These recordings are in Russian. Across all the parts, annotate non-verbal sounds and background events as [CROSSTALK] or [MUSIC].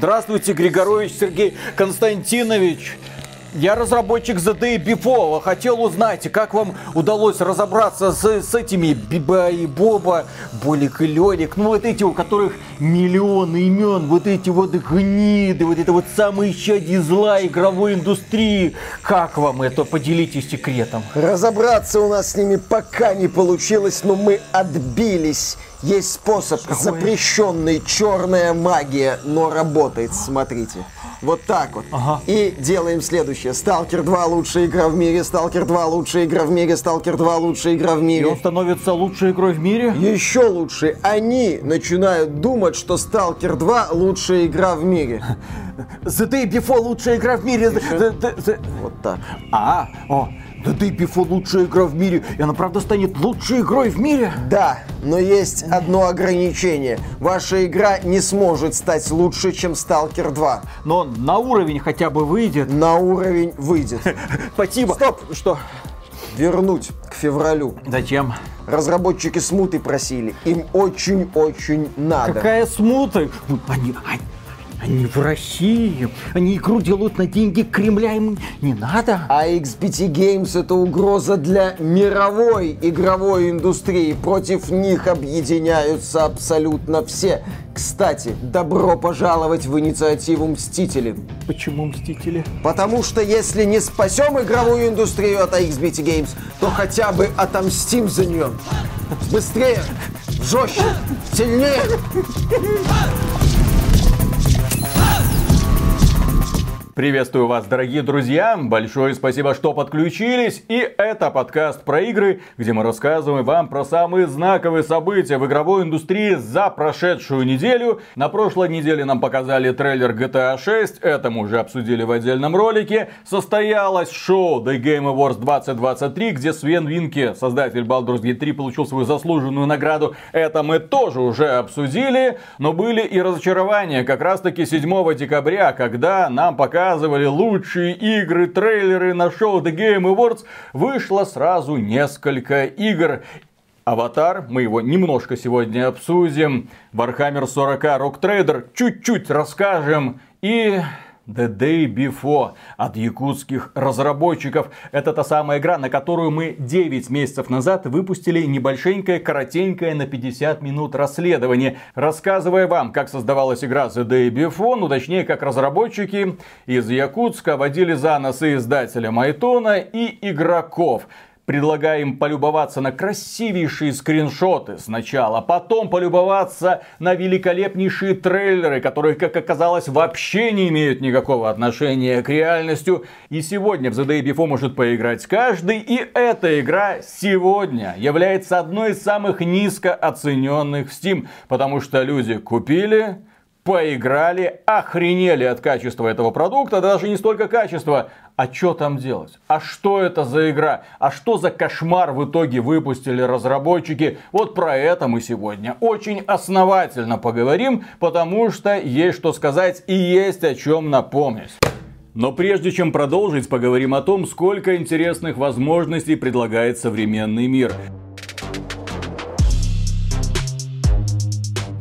Здравствуйте, Григорович Сергей Константинович. Я разработчик The Day Before. Хотел узнать, как вам удалось разобраться с, с этими Биба и Боба, Болик и Лёлик. Ну, вот эти, у которых миллионы имен. Вот эти вот гниды. Вот это вот самые щади зла игровой индустрии. Как вам это? Поделитесь секретом. Разобраться у нас с ними пока не получилось, но мы отбились. Есть способ, Какой? запрещенный черная магия, но работает, смотрите. Вот так вот. Ага. И делаем следующее. Сталкер 2 лучшая игра в мире, Сталкер 2 лучшая игра в мире, Сталкер 2 лучшая игра в И мире. он становится лучшей игрой в мире? Еще лучше, они начинают думать, что Сталкер 2 лучшая игра в мире. [LAUGHS] The Day Before лучшая игра в мире. The- the- the- Вот так. А, о, The Day Before лучшая игра в мире. И она правда станет лучшей игрой в мире? Да, но есть одно ограничение. Ваша игра не сможет стать лучше, чем Сталкер 2. Но на уровень хотя бы выйдет. На уровень выйдет. [LAUGHS] Спасибо. Стоп! Что? Вернуть к февралю. Зачем? Разработчики смуты просили. Им очень-очень надо. Какая смута? Ну, Они, они, они в России. Они игру делают на деньги Кремля. Им не надо. А XBT Games это угроза для мировой игровой индустрии. Против них объединяются абсолютно все. Кстати, добро пожаловать в инициативу Мстители. Почему Мстители? Потому что если не спасем игровую индустрию от XBT Games, то хотя бы отомстим за нее. Быстрее, жестче, сильнее. Приветствую вас, дорогие друзья! Большое спасибо, что подключились. И это подкаст про игры, где мы рассказываем вам про самые знаковые события в игровой индустрии за прошедшую неделю. На прошлой неделе нам показали трейлер GTA 6, это мы уже обсудили в отдельном ролике. Состоялось шоу The Game Awards 2023, где Свен Винки, создатель Baldur's Gate 3, получил свою заслуженную награду. Это мы тоже уже обсудили, но были и разочарования как раз таки 7 декабря, когда нам показывали лучшие игры, трейлеры на шоу The Game Awards, вышло сразу несколько игр. Аватар, мы его немножко сегодня обсудим. Warhammer 40 Rock Trader чуть-чуть расскажем. И The Day Before от якутских разработчиков. Это та самая игра, на которую мы 9 месяцев назад выпустили небольшенькое, коротенькое на 50 минут расследование, рассказывая вам, как создавалась игра The Day Before, ну точнее, как разработчики из Якутска водили за нос и издателя Майтона и игроков предлагаем полюбоваться на красивейшие скриншоты сначала, потом полюбоваться на великолепнейшие трейлеры, которые, как оказалось, вообще не имеют никакого отношения к реальности. И сегодня в The Day Before может поиграть каждый, и эта игра сегодня является одной из самых низко оцененных в Steam, потому что люди купили, поиграли, охренели от качества этого продукта, даже не столько качества, а что там делать? А что это за игра? А что за кошмар в итоге выпустили разработчики? Вот про это мы сегодня очень основательно поговорим, потому что есть что сказать и есть о чем напомнить. Но прежде чем продолжить, поговорим о том, сколько интересных возможностей предлагает современный мир.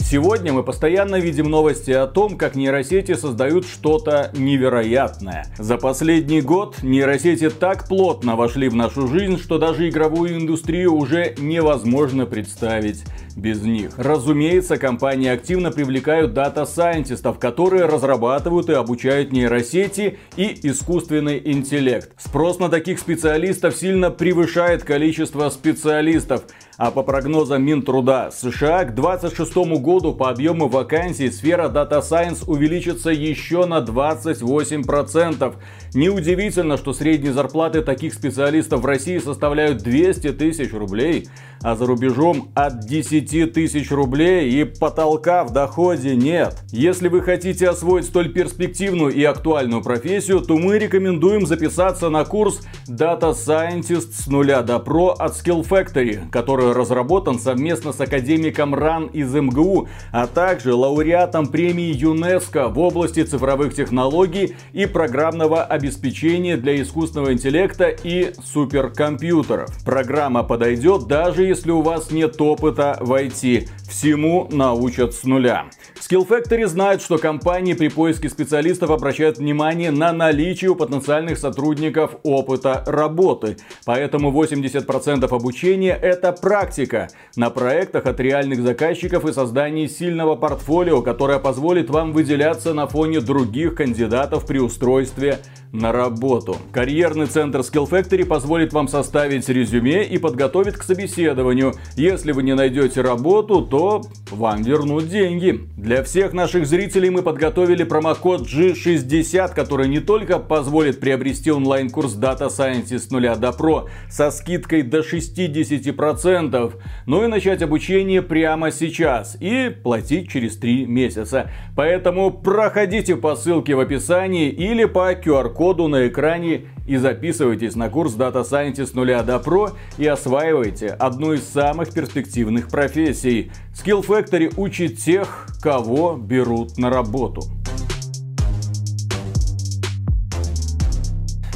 Сегодня мы постоянно видим новости о том, как нейросети создают что-то невероятное. За последний год нейросети так плотно вошли в нашу жизнь, что даже игровую индустрию уже невозможно представить без них. Разумеется, компании активно привлекают дата-сайентистов, которые разрабатывают и обучают нейросети и искусственный интеллект. Спрос на таких специалистов сильно превышает количество специалистов. А по прогнозам Минтруда США к 2026 году по объему вакансий сфера Data Science увеличится еще на 28%. Неудивительно, что средние зарплаты таких специалистов в России составляют 200 тысяч рублей, а за рубежом от 10 тысяч рублей и потолка в доходе нет. Если вы хотите освоить столь перспективную и актуальную профессию, то мы рекомендуем записаться на курс Data Scientist с нуля до про от Skill Factory, который разработан совместно с академиком РАН из МГУ, а также лауреатом премии ЮНЕСКО в области цифровых технологий и программного обеспечения для искусственного интеллекта и суперкомпьютеров. Программа подойдет даже если у вас нет опыта в IT. Всему научат с нуля. Skill Factory знает, что компании при поиске специалистов обращают внимание на наличие у потенциальных сотрудников опыта работы. Поэтому 80% обучения это практика на проектах от реальных заказчиков и создании сильного портфолио, которое позволит вам выделяться на фоне других кандидатов при устройстве на работу. Карьерный центр Skill Factory позволит вам составить резюме и подготовить к собеседованию. Если вы не найдете работу, то вам вернут деньги. Для всех наших зрителей мы подготовили промокод G60, который не только позволит приобрести онлайн-курс Data Science с нуля до Pro со скидкой до 60%, но и начать обучение прямо сейчас и платить через 3 месяца. Поэтому проходите по ссылке в описании или по QR коду на экране и записывайтесь на курс Data Science с нуля до Pro и осваивайте одну из самых перспективных профессий. Skill Factory учит тех, кого берут на работу.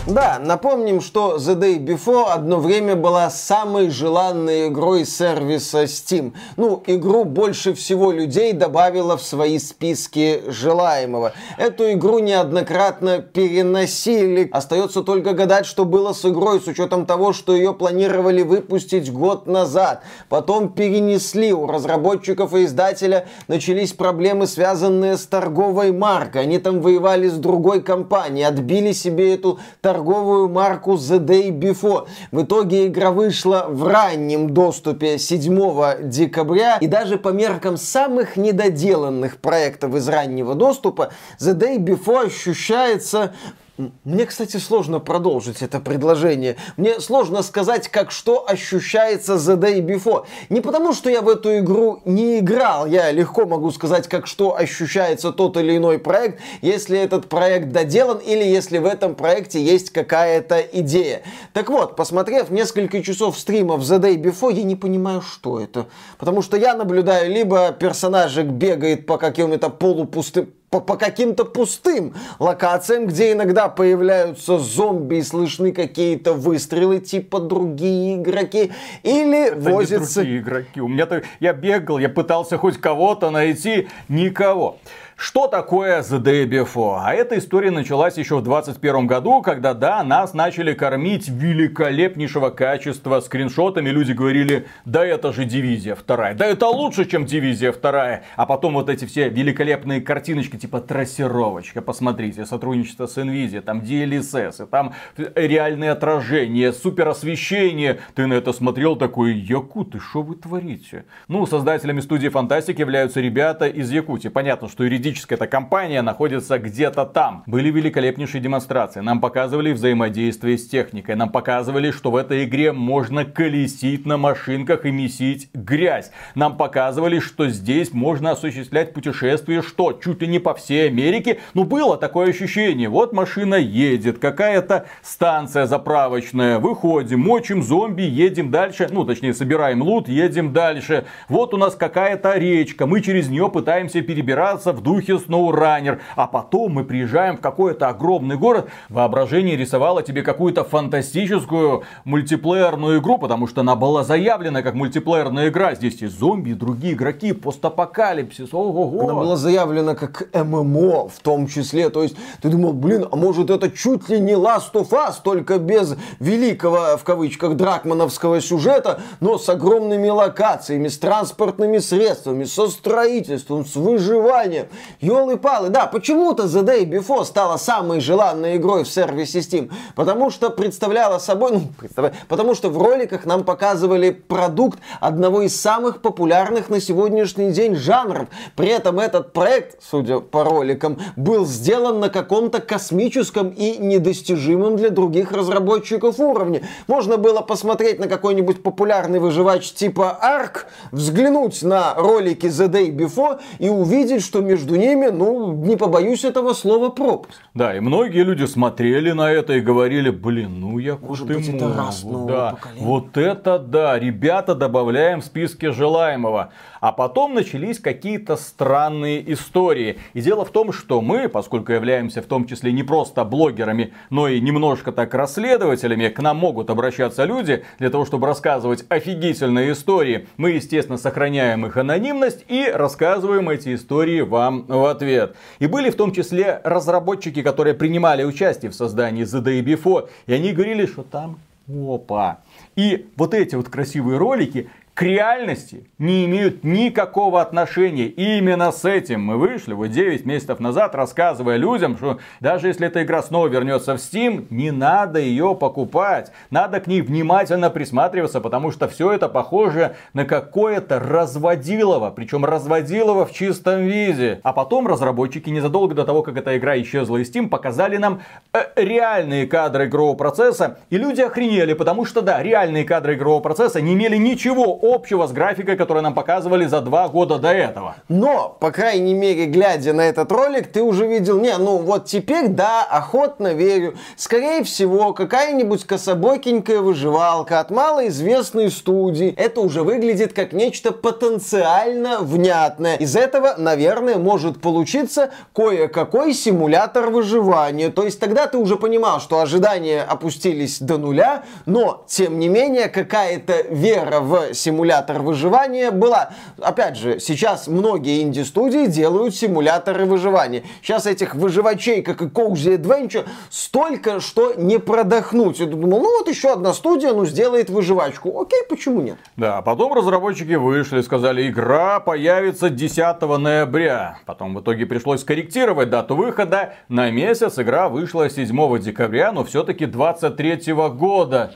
Да, напомним, что The Day Before одно время была самой желанной игрой сервиса Steam. Ну, игру больше всего людей добавила в свои списки желаемого. Эту игру неоднократно переносили. Остается только гадать, что было с игрой, с учетом того, что ее планировали выпустить год назад. Потом перенесли. У разработчиков и издателя начались проблемы, связанные с торговой маркой. Они там воевали с другой компанией, отбили себе эту торговую торговую марку The Day Before. В итоге игра вышла в раннем доступе 7 декабря. И даже по меркам самых недоделанных проектов из раннего доступа The Day Before ощущается мне, кстати, сложно продолжить это предложение. Мне сложно сказать, как что ощущается The Day Before. Не потому, что я в эту игру не играл. Я легко могу сказать, как что ощущается тот или иной проект, если этот проект доделан или если в этом проекте есть какая-то идея. Так вот, посмотрев несколько часов стримов The Day Before, я не понимаю, что это. Потому что я наблюдаю, либо персонажик бегает по каким-то полупустым по, по каким-то пустым локациям, где иногда появляются зомби и слышны какие-то выстрелы, типа другие игроки, или Это возятся... Не другие игроки. У меня то я бегал, я пытался хоть кого-то найти, никого. Что такое The Day Before? А эта история началась еще в 2021 году, когда, да, нас начали кормить великолепнейшего качества скриншотами. Люди говорили, да это же Дивизия вторая, да это лучше, чем Дивизия вторая. А потом вот эти все великолепные картиночки, типа трассировочка, посмотрите, сотрудничество с Nvidia, там DLSS, и там реальные отражения, супер освещение. Ты на это смотрел такой, Якуты, что вы творите? Ну, создателями студии Фантастик являются ребята из Якутии. Понятно, что юридически юридическая эта компания находится где-то там. Были великолепнейшие демонстрации. Нам показывали взаимодействие с техникой. Нам показывали, что в этой игре можно колесить на машинках и месить грязь. Нам показывали, что здесь можно осуществлять путешествие, что чуть ли не по всей Америке. Ну, было такое ощущение. Вот машина едет, какая-то станция заправочная. Выходим, мочим зомби, едем дальше. Ну, точнее, собираем лут, едем дальше. Вот у нас какая-то речка. Мы через нее пытаемся перебираться в духе SnowRunner. А потом мы приезжаем в какой-то огромный город. Воображение рисовало тебе какую-то фантастическую мультиплеерную игру, потому что она была заявлена как мультиплеерная игра. Здесь есть зомби другие игроки, постапокалипсис. Ого-го. Она была заявлена как ММО в том числе. То есть ты думал, блин, а может это чуть ли не Last of Us, только без великого, в кавычках, дракмановского сюжета, но с огромными локациями, с транспортными средствами, со строительством, с выживанием. Ёлы-палы, да, почему-то The Day Before стала самой желанной игрой в сервисе Steam. Потому что представляла собой, ну, потому что в роликах нам показывали продукт одного из самых популярных на сегодняшний день жанров. При этом этот проект, судя по роликам, был сделан на каком-то космическом и недостижимом для других разработчиков уровне. Можно было посмотреть на какой-нибудь популярный выживач типа Ark, взглянуть на ролики The Day Before и увидеть, что между между ними, ну, не побоюсь этого слова, пропуск. Да, и многие люди смотрели на это и говорили, блин, ну я Может быть, это раз нового да, поколения. Вот это да, ребята, добавляем в списке желаемого. А потом начались какие-то странные истории. И дело в том, что мы, поскольку являемся в том числе не просто блогерами, но и немножко так расследователями, к нам могут обращаться люди для того, чтобы рассказывать офигительные истории. Мы, естественно, сохраняем их анонимность и рассказываем эти истории вам в ответ. И были в том числе разработчики, которые принимали участие в создании The Day Before, и они говорили, что там опа. И вот эти вот красивые ролики к реальности не имеют никакого отношения. И именно с этим мы вышли вот 9 месяцев назад, рассказывая людям, что даже если эта игра снова вернется в Steam, не надо ее покупать. Надо к ней внимательно присматриваться, потому что все это похоже на какое-то разводилово. Причем разводилово в чистом виде. А потом разработчики незадолго до того, как эта игра исчезла из Steam, показали нам э, реальные кадры игрового процесса. И люди охренели, потому что да, реальные кадры игрового процесса не имели ничего общего с графикой, которую нам показывали за два года до этого. Но, по крайней мере, глядя на этот ролик, ты уже видел, не, ну вот теперь, да, охотно верю. Скорее всего, какая-нибудь кособокенькая выживалка от малоизвестной студии. Это уже выглядит как нечто потенциально внятное. Из этого, наверное, может получиться кое-какой симулятор выживания. То есть тогда ты уже понимал, что ожидания опустились до нуля, но, тем не менее, какая-то вера в симулятор симулятор выживания была. Опять же, сейчас многие инди-студии делают симуляторы выживания. Сейчас этих выживачей, как и Cozy Adventure, столько, что не продохнуть. Я думал, ну вот еще одна студия, ну сделает выживачку. Окей, почему нет? Да, потом разработчики вышли, сказали, игра появится 10 ноября. Потом в итоге пришлось скорректировать дату выхода. На месяц игра вышла 7 декабря, но все-таки 23 года.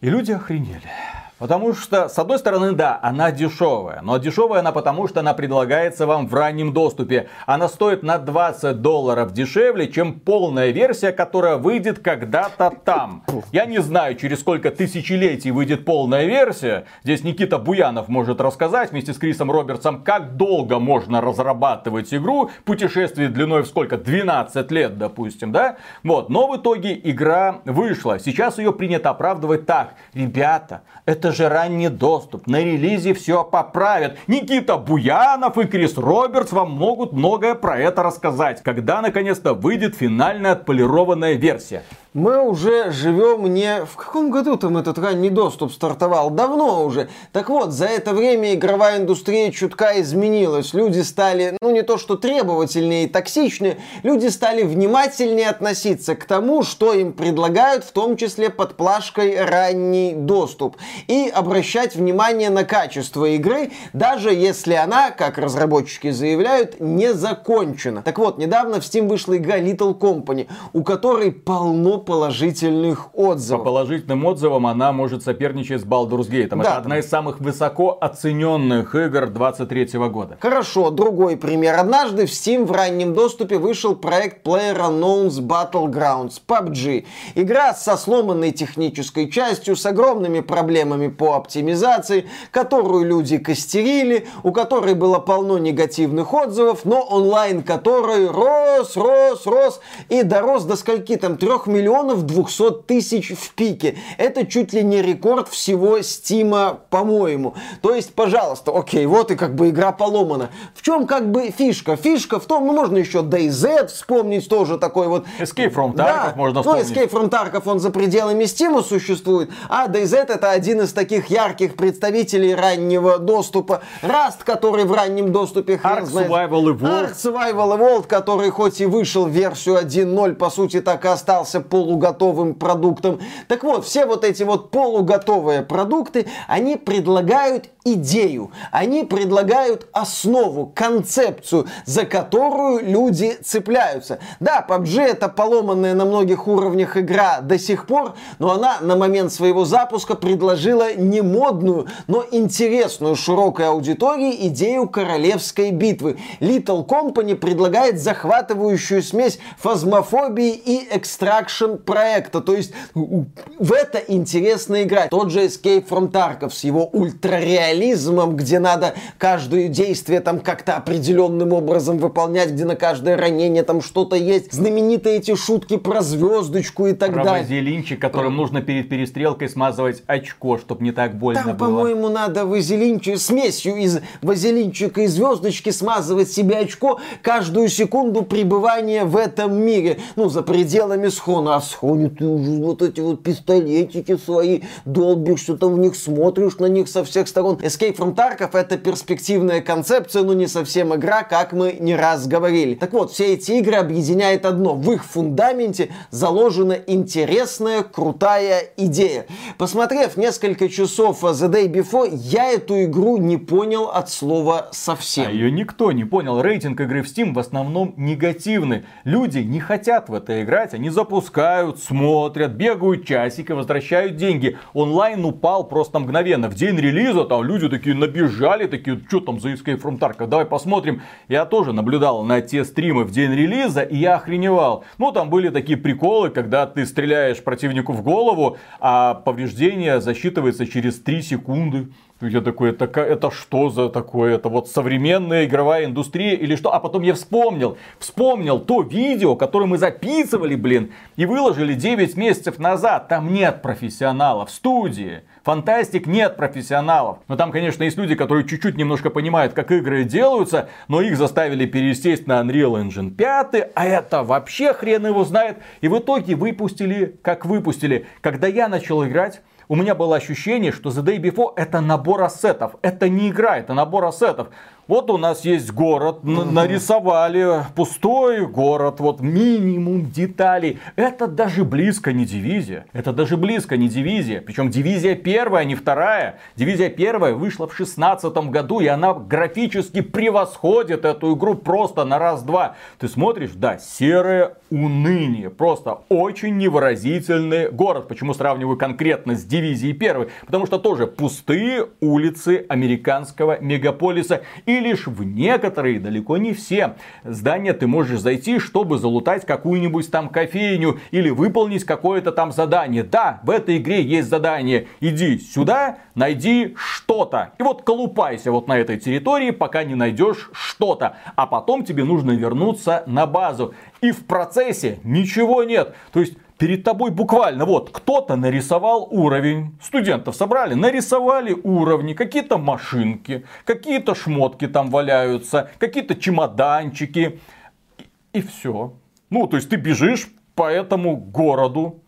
И люди охренели. Потому что, с одной стороны, да, она дешевая. Но дешевая она потому, что она предлагается вам в раннем доступе. Она стоит на 20 долларов дешевле, чем полная версия, которая выйдет когда-то там. Я не знаю, через сколько тысячелетий выйдет полная версия. Здесь Никита Буянов может рассказать вместе с Крисом Робертсом, как долго можно разрабатывать игру. Путешествие длиной в сколько? 12 лет, допустим, да? Вот. Но в итоге игра вышла. Сейчас ее принято оправдывать так. Ребята, это это же ранний доступ. На релизе все поправят. Никита Буянов и Крис Робертс вам могут многое про это рассказать. Когда наконец-то выйдет финальная отполированная версия мы уже живем не... В каком году там этот ранний доступ стартовал? Давно уже. Так вот, за это время игровая индустрия чутка изменилась. Люди стали, ну не то что требовательнее и токсичнее, люди стали внимательнее относиться к тому, что им предлагают, в том числе под плашкой ранний доступ. И обращать внимание на качество игры, даже если она, как разработчики заявляют, не закончена. Так вот, недавно в Steam вышла игра Little Company, у которой полно положительных отзывов. По положительным отзывам она может соперничать с Baldur's Gate. Да. Это одна из самых высоко оцененных игр 23 года. Хорошо, другой пример. Однажды в Steam в раннем доступе вышел проект PlayerUnknown's Battlegrounds PUBG. Игра со сломанной технической частью, с огромными проблемами по оптимизации, которую люди костерили, у которой было полно негативных отзывов, но онлайн который рос, рос, рос и дорос до скольки там трех миллионов миллионов 200 тысяч в пике. Это чуть ли не рекорд всего Стима, по-моему. То есть, пожалуйста, окей, вот и как бы игра поломана. В чем как бы фишка? Фишка в том, ну можно еще DayZ вспомнить, тоже такой вот... Escape from Tarkov да, можно ну, вспомнить. Ну, Escape from Tarkov, он за пределами Стима существует, а DayZ это один из таких ярких представителей раннего доступа. Rust, который в раннем доступе... Ark Survival Evolved. Ark Survival Evolved, который хоть и вышел в версию 1.0, по сути так и остался по полуготовым продуктом. Так вот, все вот эти вот полуготовые продукты, они предлагают идею, они предлагают основу, концепцию, за которую люди цепляются. Да, PUBG это поломанная на многих уровнях игра до сих пор, но она на момент своего запуска предложила не модную, но интересную широкой аудитории идею королевской битвы. Little Company предлагает захватывающую смесь фазмофобии и экстракшн проекта. То есть в это интересно играть. Тот же Escape from Tarkov с его ультрареализмом реализмом, где надо каждое действие там как-то определенным образом выполнять, где на каждое ранение там что-то есть. Знаменитые эти шутки про звездочку и так Про далее. вазелинчик, которым нужно перед перестрелкой смазывать очко, чтобы не так больно Там, было. по-моему, надо вазелинчик, смесью из вазелинчика и звездочки смазывать себе очко каждую секунду пребывания в этом мире. Ну, за пределами схона. Схоне ты уже вот эти вот пистолетики свои долбишь, что там в них смотришь на них со всех сторон. Escape from Tarkov это перспективная концепция, но не совсем игра, как мы не раз говорили. Так вот, все эти игры объединяет одно. В их фундаменте заложена интересная, крутая идея. Посмотрев несколько часов The Day Before, я эту игру не понял от слова совсем. А ее никто не понял. Рейтинг игры в Steam в основном негативный. Люди не хотят в это играть, они запускают, смотрят, бегают часики, возвращают деньги. Онлайн упал просто мгновенно. В день релиза там люди такие набежали, такие, что там за Escape from Tarkov, давай посмотрим. Я тоже наблюдал на те стримы в день релиза, и я охреневал. Ну, там были такие приколы, когда ты стреляешь противнику в голову, а повреждение засчитывается через 3 секунды. Я такой, это, это что за такое? Это вот современная игровая индустрия или что? А потом я вспомнил, вспомнил то видео, которое мы записывали, блин, и выложили 9 месяцев назад. Там нет профессионалов в студии. Фантастик нет профессионалов. Но там, конечно, есть люди, которые чуть-чуть немножко понимают, как игры делаются, но их заставили пересесть на Unreal Engine 5, а это вообще хрен его знает. И в итоге выпустили, как выпустили. Когда я начал играть, у меня было ощущение, что The Day Before это набор ассетов. Это не игра, это набор ассетов. Вот у нас есть город, н- нарисовали пустой город, вот минимум деталей. Это даже близко не дивизия. Это даже близко не дивизия. Причем дивизия первая, а не вторая. Дивизия первая вышла в шестнадцатом году, и она графически превосходит эту игру просто на раз-два. Ты смотришь, да, серое уныние. Просто очень невыразительный город. Почему сравниваю конкретно с дивизией первой? Потому что тоже пустые улицы американского мегаполиса. И лишь в некоторые, далеко не все, здания ты можешь зайти, чтобы залутать какую-нибудь там кофейню или выполнить какое-то там задание. Да, в этой игре есть задание. Иди сюда, найди что-то. И вот колупайся вот на этой территории, пока не найдешь что-то. А потом тебе нужно вернуться на базу. И в процессе ничего нет. То есть Перед тобой буквально вот кто-то нарисовал уровень. Студентов собрали, нарисовали уровни, какие-то машинки, какие-то шмотки там валяются, какие-то чемоданчики. И, все. Ну, то есть ты бежишь по этому городу,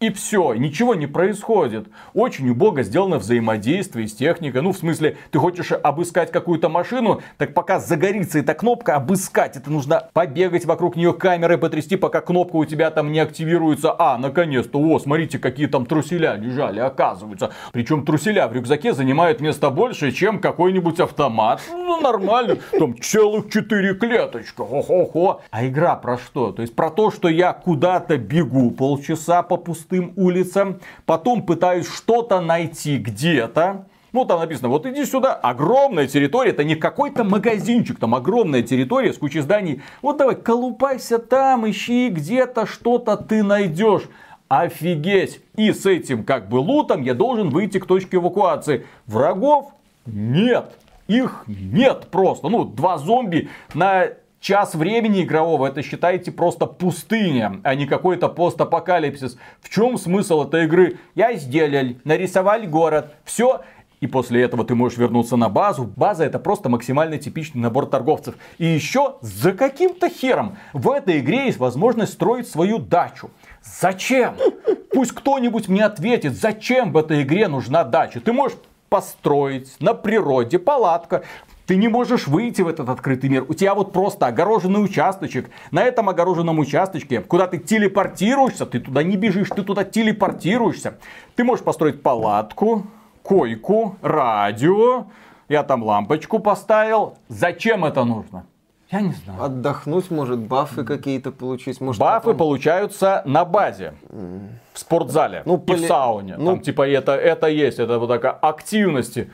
и, все, ничего не происходит. Очень убого сделано взаимодействие с техникой. Ну, в смысле, ты хочешь обыскать какую-то машину, так пока загорится эта кнопка обыскать, это нужно побегать вокруг нее камерой, потрясти, пока кнопка у тебя там не активируется. А, наконец-то, о, смотрите, какие там труселя лежали, оказывается. Причем труселя в рюкзаке занимают место больше, чем какой-нибудь автомат. Ну, нормально, там целых четыре клеточка, хо-хо-хо. А игра про что? То есть про то, что я куда-то бегу полчаса по пустым улицам, потом пытаюсь что-то найти где-то, ну, там написано, вот иди сюда, огромная территория, это не какой-то магазинчик, там огромная территория с кучей зданий. Вот давай, колупайся там, ищи где-то что-то ты найдешь. Офигеть! И с этим как бы лутом я должен выйти к точке эвакуации. Врагов нет. Их нет просто. Ну, два зомби на час времени игрового, это считайте просто пустыня, а не какой-то постапокалипсис. В чем смысл этой игры? Я сделал, нарисовали город, все. И после этого ты можешь вернуться на базу. База это просто максимально типичный набор торговцев. И еще за каким-то хером в этой игре есть возможность строить свою дачу. Зачем? Пусть кто-нибудь мне ответит, зачем в этой игре нужна дача. Ты можешь построить на природе палатка, ты не можешь выйти в этот открытый мир. У тебя вот просто огороженный участочек. На этом огороженном участочке, куда ты телепортируешься, ты туда не бежишь, ты туда телепортируешься. Ты можешь построить палатку, койку, радио. Я там лампочку поставил. Зачем это нужно? Я не знаю. Отдохнуть, может, бафы какие-то получить. Может, Бафы потом- получаются на базе. В спортзале. Ну, и в поли- сауне. ну- Там типа это, это есть. Это вот такая активности.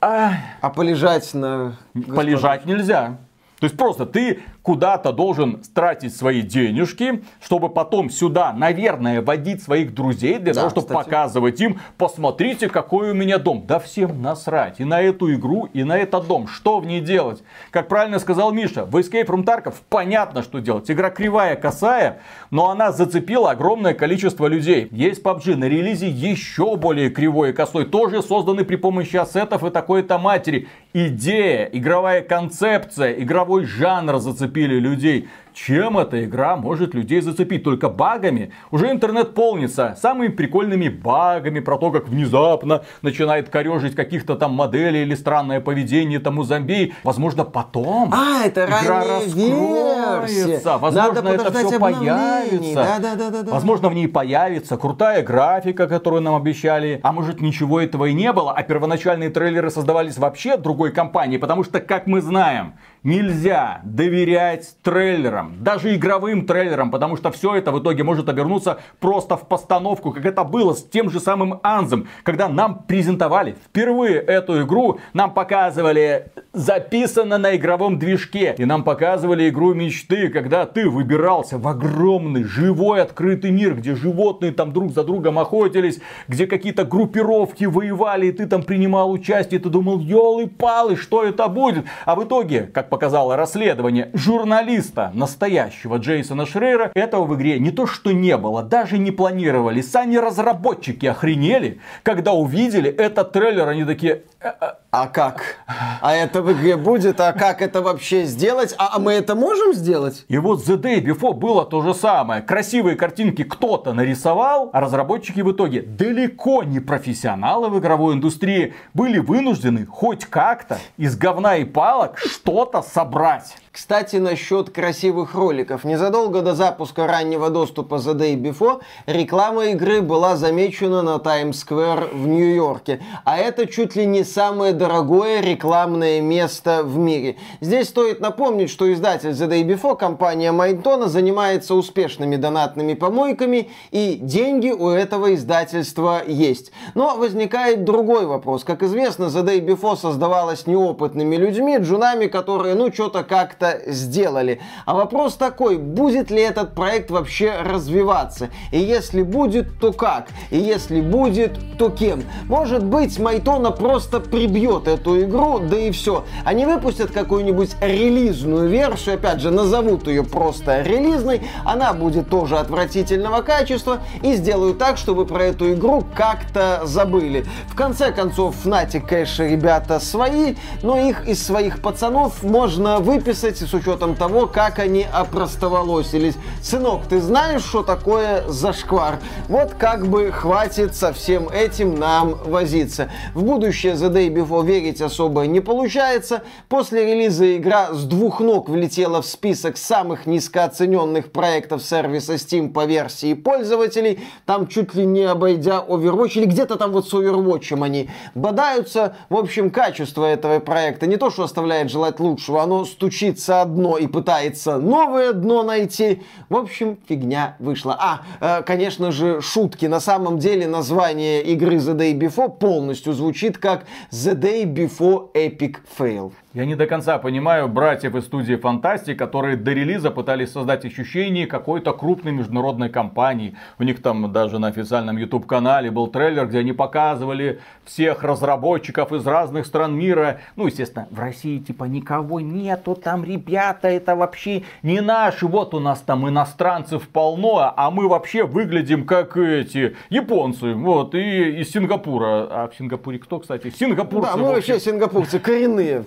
А, А полежать на... полежать нельзя. То То есть просто ты куда-то должен тратить свои денежки, чтобы потом сюда, наверное, водить своих друзей для да, того, чтобы кстати. показывать им, посмотрите, какой у меня дом. Да всем насрать. И на эту игру, и на этот дом. Что в ней делать? Как правильно сказал Миша, в Escape from Tarkov понятно, что делать. Игра кривая, косая, но она зацепила огромное количество людей. Есть PUBG на релизе еще более кривой и косой, тоже созданы при помощи ассетов и такой-то матери. Идея, игровая концепция, игровой жанр зацепили людей. Чем эта игра может людей зацепить? Только багами? Уже интернет полнится самыми прикольными багами про то, как внезапно начинает корежить каких-то там моделей или странное поведение тому зомби. Возможно, потом а, это игра раскроется. Возможно, Надо это все появится. Да, да, да, да, да. Возможно, в ней появится крутая графика, которую нам обещали. А может, ничего этого и не было, а первоначальные трейлеры создавались вообще другой компанией. Потому что, как мы знаем, Нельзя доверять трейлерам, даже игровым трейлерам, потому что все это в итоге может обернуться просто в постановку, как это было с тем же самым Анзом, когда нам презентовали впервые эту игру, нам показывали записано на игровом движке, и нам показывали игру мечты, когда ты выбирался в огромный живой открытый мир, где животные там друг за другом охотились, где какие-то группировки воевали, и ты там принимал участие, и ты думал, елы-палы, что это будет? А в итоге, как показало расследование журналиста настоящего Джейсона Шрейера, этого в игре не то что не было, даже не планировали. Сами разработчики охренели, когда увидели этот трейлер, они такие, «Э, э, а как? А это в игре будет? А как это вообще сделать? А, а мы это можем сделать? И вот The Day Before было то же самое. Красивые картинки кто-то нарисовал, а разработчики в итоге далеко не профессионалы в игровой индустрии были вынуждены хоть как-то из говна и палок что-то собрать. Кстати, насчет красивых роликов. Незадолго до запуска раннего доступа The Day Before реклама игры была замечена на Таймс-сквер в Нью-Йорке. А это чуть ли не самое дорогое рекламное место в мире. Здесь стоит напомнить, что издатель The Day Before, компания Майнтона, занимается успешными донатными помойками, и деньги у этого издательства есть. Но возникает другой вопрос. Как известно, The Day Before создавалась неопытными людьми, джунами, которые, ну, что-то как-то это сделали. А вопрос такой, будет ли этот проект вообще развиваться? И если будет, то как? И если будет, то кем? Может быть, Майтона просто прибьет эту игру, да и все. Они выпустят какую-нибудь релизную версию, опять же, назовут ее просто релизной, она будет тоже отвратительного качества, и сделают так, чтобы про эту игру как-то забыли. В конце концов, Fnatic, конечно, ребята свои, но их из своих пацанов можно выписать с учетом того, как они опростоволосились. Сынок, ты знаешь, что такое зашквар? Вот как бы хватит со всем этим нам возиться. В будущее The Day Before верить особо не получается. После релиза игра с двух ног влетела в список самых низкооцененных проектов сервиса Steam по версии пользователей. Там чуть ли не обойдя Overwatch, или где-то там вот с Overwatch они бодаются. В общем, качество этого проекта не то, что оставляет желать лучшего, оно стучится садится одно и пытается новое дно найти. В общем, фигня вышла. А, э, конечно же, шутки. На самом деле название игры The Day Before полностью звучит как The Day Before Epic Fail. Я не до конца понимаю братьев из студии Фантастик, которые до релиза пытались создать ощущение какой-то крупной международной компании. У них там даже на официальном YouTube канале был трейлер, где они показывали всех разработчиков из разных стран мира. Ну, естественно, в России типа никого нету, там ребята, это вообще не наши. Вот у нас там иностранцев полно, а мы вообще выглядим как эти японцы. Вот, и из Сингапура. А в Сингапуре кто, кстати? Сингапурцы. Да, мы вообще сингапурцы коренные.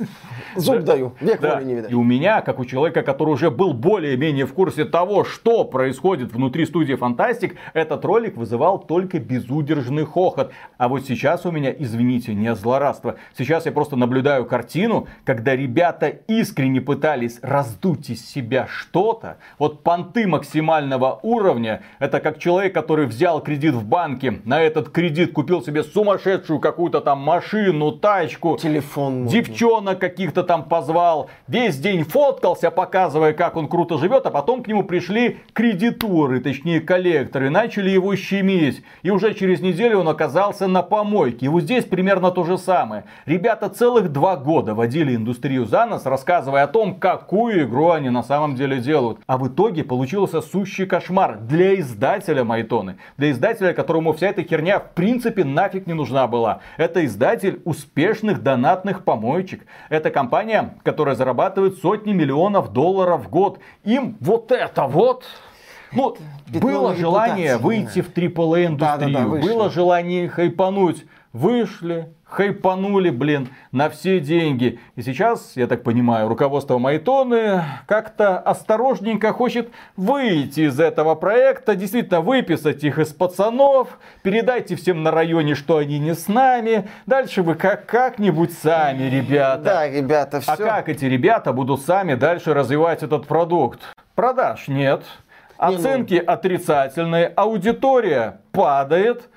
Зуб даю, век да. не видать. И у меня, как у человека, который уже был более-менее в курсе того, что происходит внутри студии Фантастик, этот ролик вызывал только безудержный хохот. А вот сейчас у меня, извините, не злорадство. Сейчас я просто наблюдаю картину, когда ребята искренне пытались раздуть из себя что-то. Вот понты максимального уровня, это как человек, который взял кредит в банке, на этот кредит купил себе сумасшедшую какую-то там машину, тачку, телефон, девчонок каких-то каких-то там позвал, весь день фоткался, показывая, как он круто живет, а потом к нему пришли кредиторы, точнее коллекторы, начали его щемить. И уже через неделю он оказался на помойке. И вот здесь примерно то же самое. Ребята целых два года водили индустрию за нос, рассказывая о том, какую игру они на самом деле делают. А в итоге получился сущий кошмар для издателя Майтоны. Для издателя, которому вся эта херня в принципе нафиг не нужна была. Это издатель успешных донатных помоечек. Это компания, которая зарабатывает сотни миллионов долларов в год. Им вот это вот ну, было желание выйти в AAA индустрию, да, да, да, было желание хайпануть. Вышли, хайпанули, блин, на все деньги. И сейчас, я так понимаю, руководство Майтоны как-то осторожненько хочет выйти из этого проекта, действительно выписать их из пацанов, передайте всем на районе, что они не с нами, дальше вы как- как-нибудь сами, ребята. Да, ребята, все. А как эти ребята будут сами дальше развивать этот продукт? Продаж нет, оценки отрицательные, аудитория падает.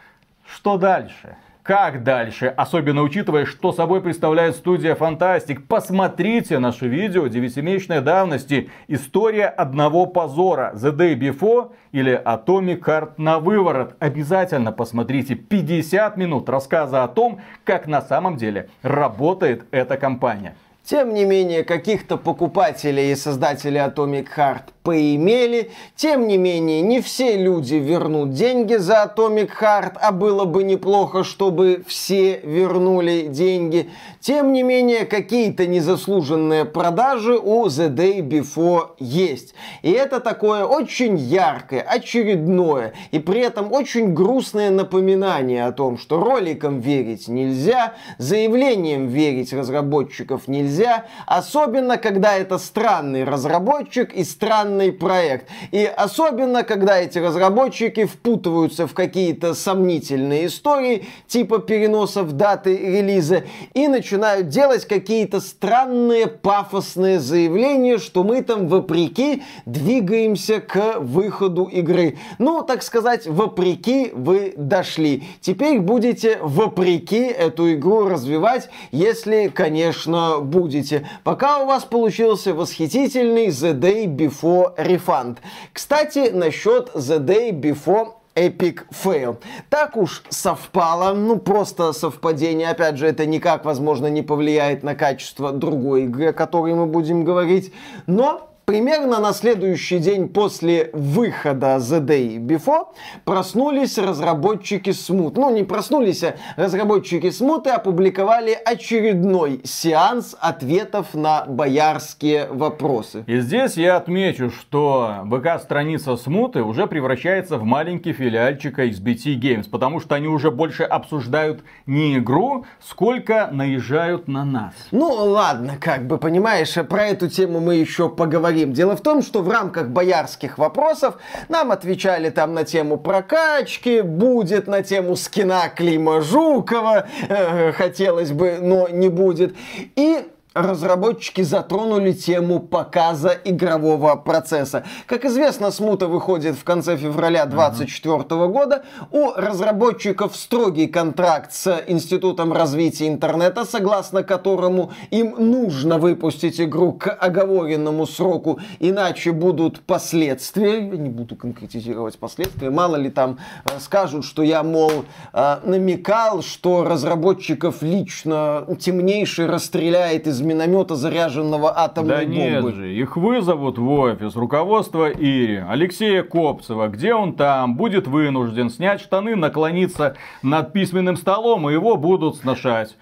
Что дальше? Как дальше? Особенно учитывая, что собой представляет студия Фантастик. Посмотрите наше видео 9-месячной давности. История одного позора. The Day Before или Atomic Heart на выворот. Обязательно посмотрите 50 минут рассказа о том, как на самом деле работает эта компания. Тем не менее, каких-то покупателей и создателей Atomic Heart поимели. Тем не менее, не все люди вернут деньги за Atomic Heart, а было бы неплохо, чтобы все вернули деньги. Тем не менее, какие-то незаслуженные продажи у The Day Before есть. И это такое очень яркое, очередное и при этом очень грустное напоминание о том, что роликам верить нельзя, заявлениям верить разработчиков нельзя, особенно когда это странный разработчик и странный странный проект. И особенно, когда эти разработчики впутываются в какие-то сомнительные истории, типа переносов даты релиза, и начинают делать какие-то странные пафосные заявления, что мы там вопреки двигаемся к выходу игры. Ну, так сказать, вопреки вы дошли. Теперь будете вопреки эту игру развивать, если, конечно, будете. Пока у вас получился восхитительный The Day Before Refund. Кстати, насчет The Day Before Epic Fail. Так уж совпало, ну просто совпадение, опять же, это никак, возможно, не повлияет на качество другой игры, о которой мы будем говорить, но Примерно на следующий день после выхода The Day Before проснулись разработчики Smooth. Ну, не проснулись, а разработчики Smooth и опубликовали очередной сеанс ответов на боярские вопросы. И здесь я отмечу, что ВК-страница Смуты уже превращается в маленький филиальчик XBT Games, потому что они уже больше обсуждают не игру, сколько наезжают на нас. Ну, ладно, как бы, понимаешь, про эту тему мы еще поговорим поговорим. Дело в том, что в рамках боярских вопросов нам отвечали там на тему прокачки, будет на тему скина Клима Жукова, э, хотелось бы, но не будет. И разработчики затронули тему показа игрового процесса. Как известно, смута выходит в конце февраля 2024 uh-huh. года. У разработчиков строгий контракт с Институтом развития интернета, согласно которому им нужно выпустить игру к оговоренному сроку, иначе будут последствия. Я не буду конкретизировать последствия. Мало ли там э, скажут, что я, мол, э, намекал, что разработчиков лично темнейший расстреляет из миномета, заряженного атомной да бомбой. нет же, их вызовут в офис руководство Ири, Алексея Копцева. Где он там? Будет вынужден снять штаны, наклониться над письменным столом, и его будут сношать.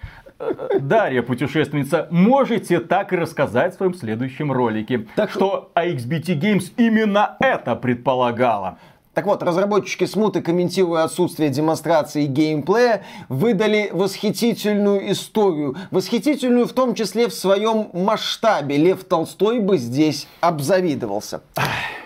Дарья, путешественница, можете так и рассказать в своем следующем ролике, так что AXBT Games именно это предполагала. Так вот, разработчики смуты, комментируя отсутствие демонстрации геймплея, выдали восхитительную историю. Восхитительную в том числе в своем масштабе. Лев Толстой бы здесь обзавидовался.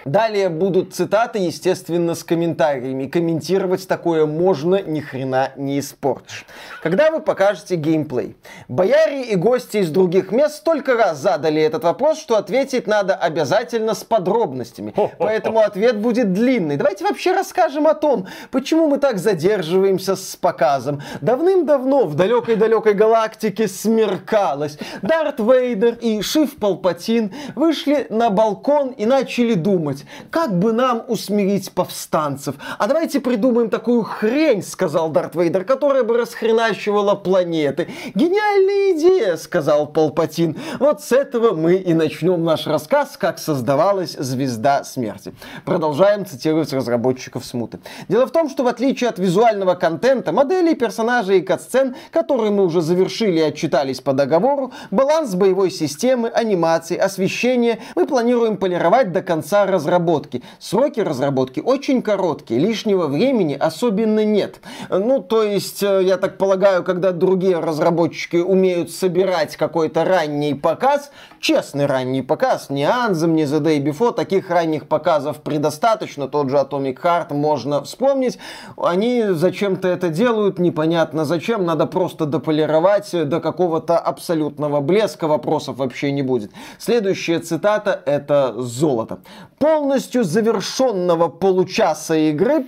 Далее будут цитаты, естественно, с комментариями. Комментировать такое можно, ни хрена не испортишь. Когда вы покажете геймплей? Бояре и гости из других мест столько раз задали этот вопрос, что ответить надо обязательно с подробностями. [LAUGHS] Поэтому ответ будет длинный. Давайте вообще расскажем о том, почему мы так задерживаемся с показом. Давным-давно в далекой-далекой галактике смеркалось. Дарт Вейдер и Шиф Палпатин вышли на балкон и начали думать, придумать, как бы нам усмирить повстанцев. А давайте придумаем такую хрень, сказал Дарт Вейдер, которая бы расхреначивала планеты. Гениальная идея, сказал Палпатин. Вот с этого мы и начнем наш рассказ, как создавалась звезда смерти. Продолжаем цитировать разработчиков смуты. Дело в том, что в отличие от визуального контента, моделей, персонажей и катсцен, которые мы уже завершили и отчитались по договору, баланс боевой системы, анимации, освещения мы планируем полировать до конца разработки разработки. Сроки разработки очень короткие, лишнего времени особенно нет. Ну, то есть, э, я так полагаю, когда другие разработчики умеют собирать какой-то ранний показ, честный ранний показ, не Anthem, не The Day Before, таких ранних показов предостаточно, тот же Atomic Heart можно вспомнить. Они зачем-то это делают, непонятно зачем, надо просто дополировать до какого-то абсолютного блеска, вопросов вообще не будет. Следующая цитата это «Золото» полностью завершенного получаса игры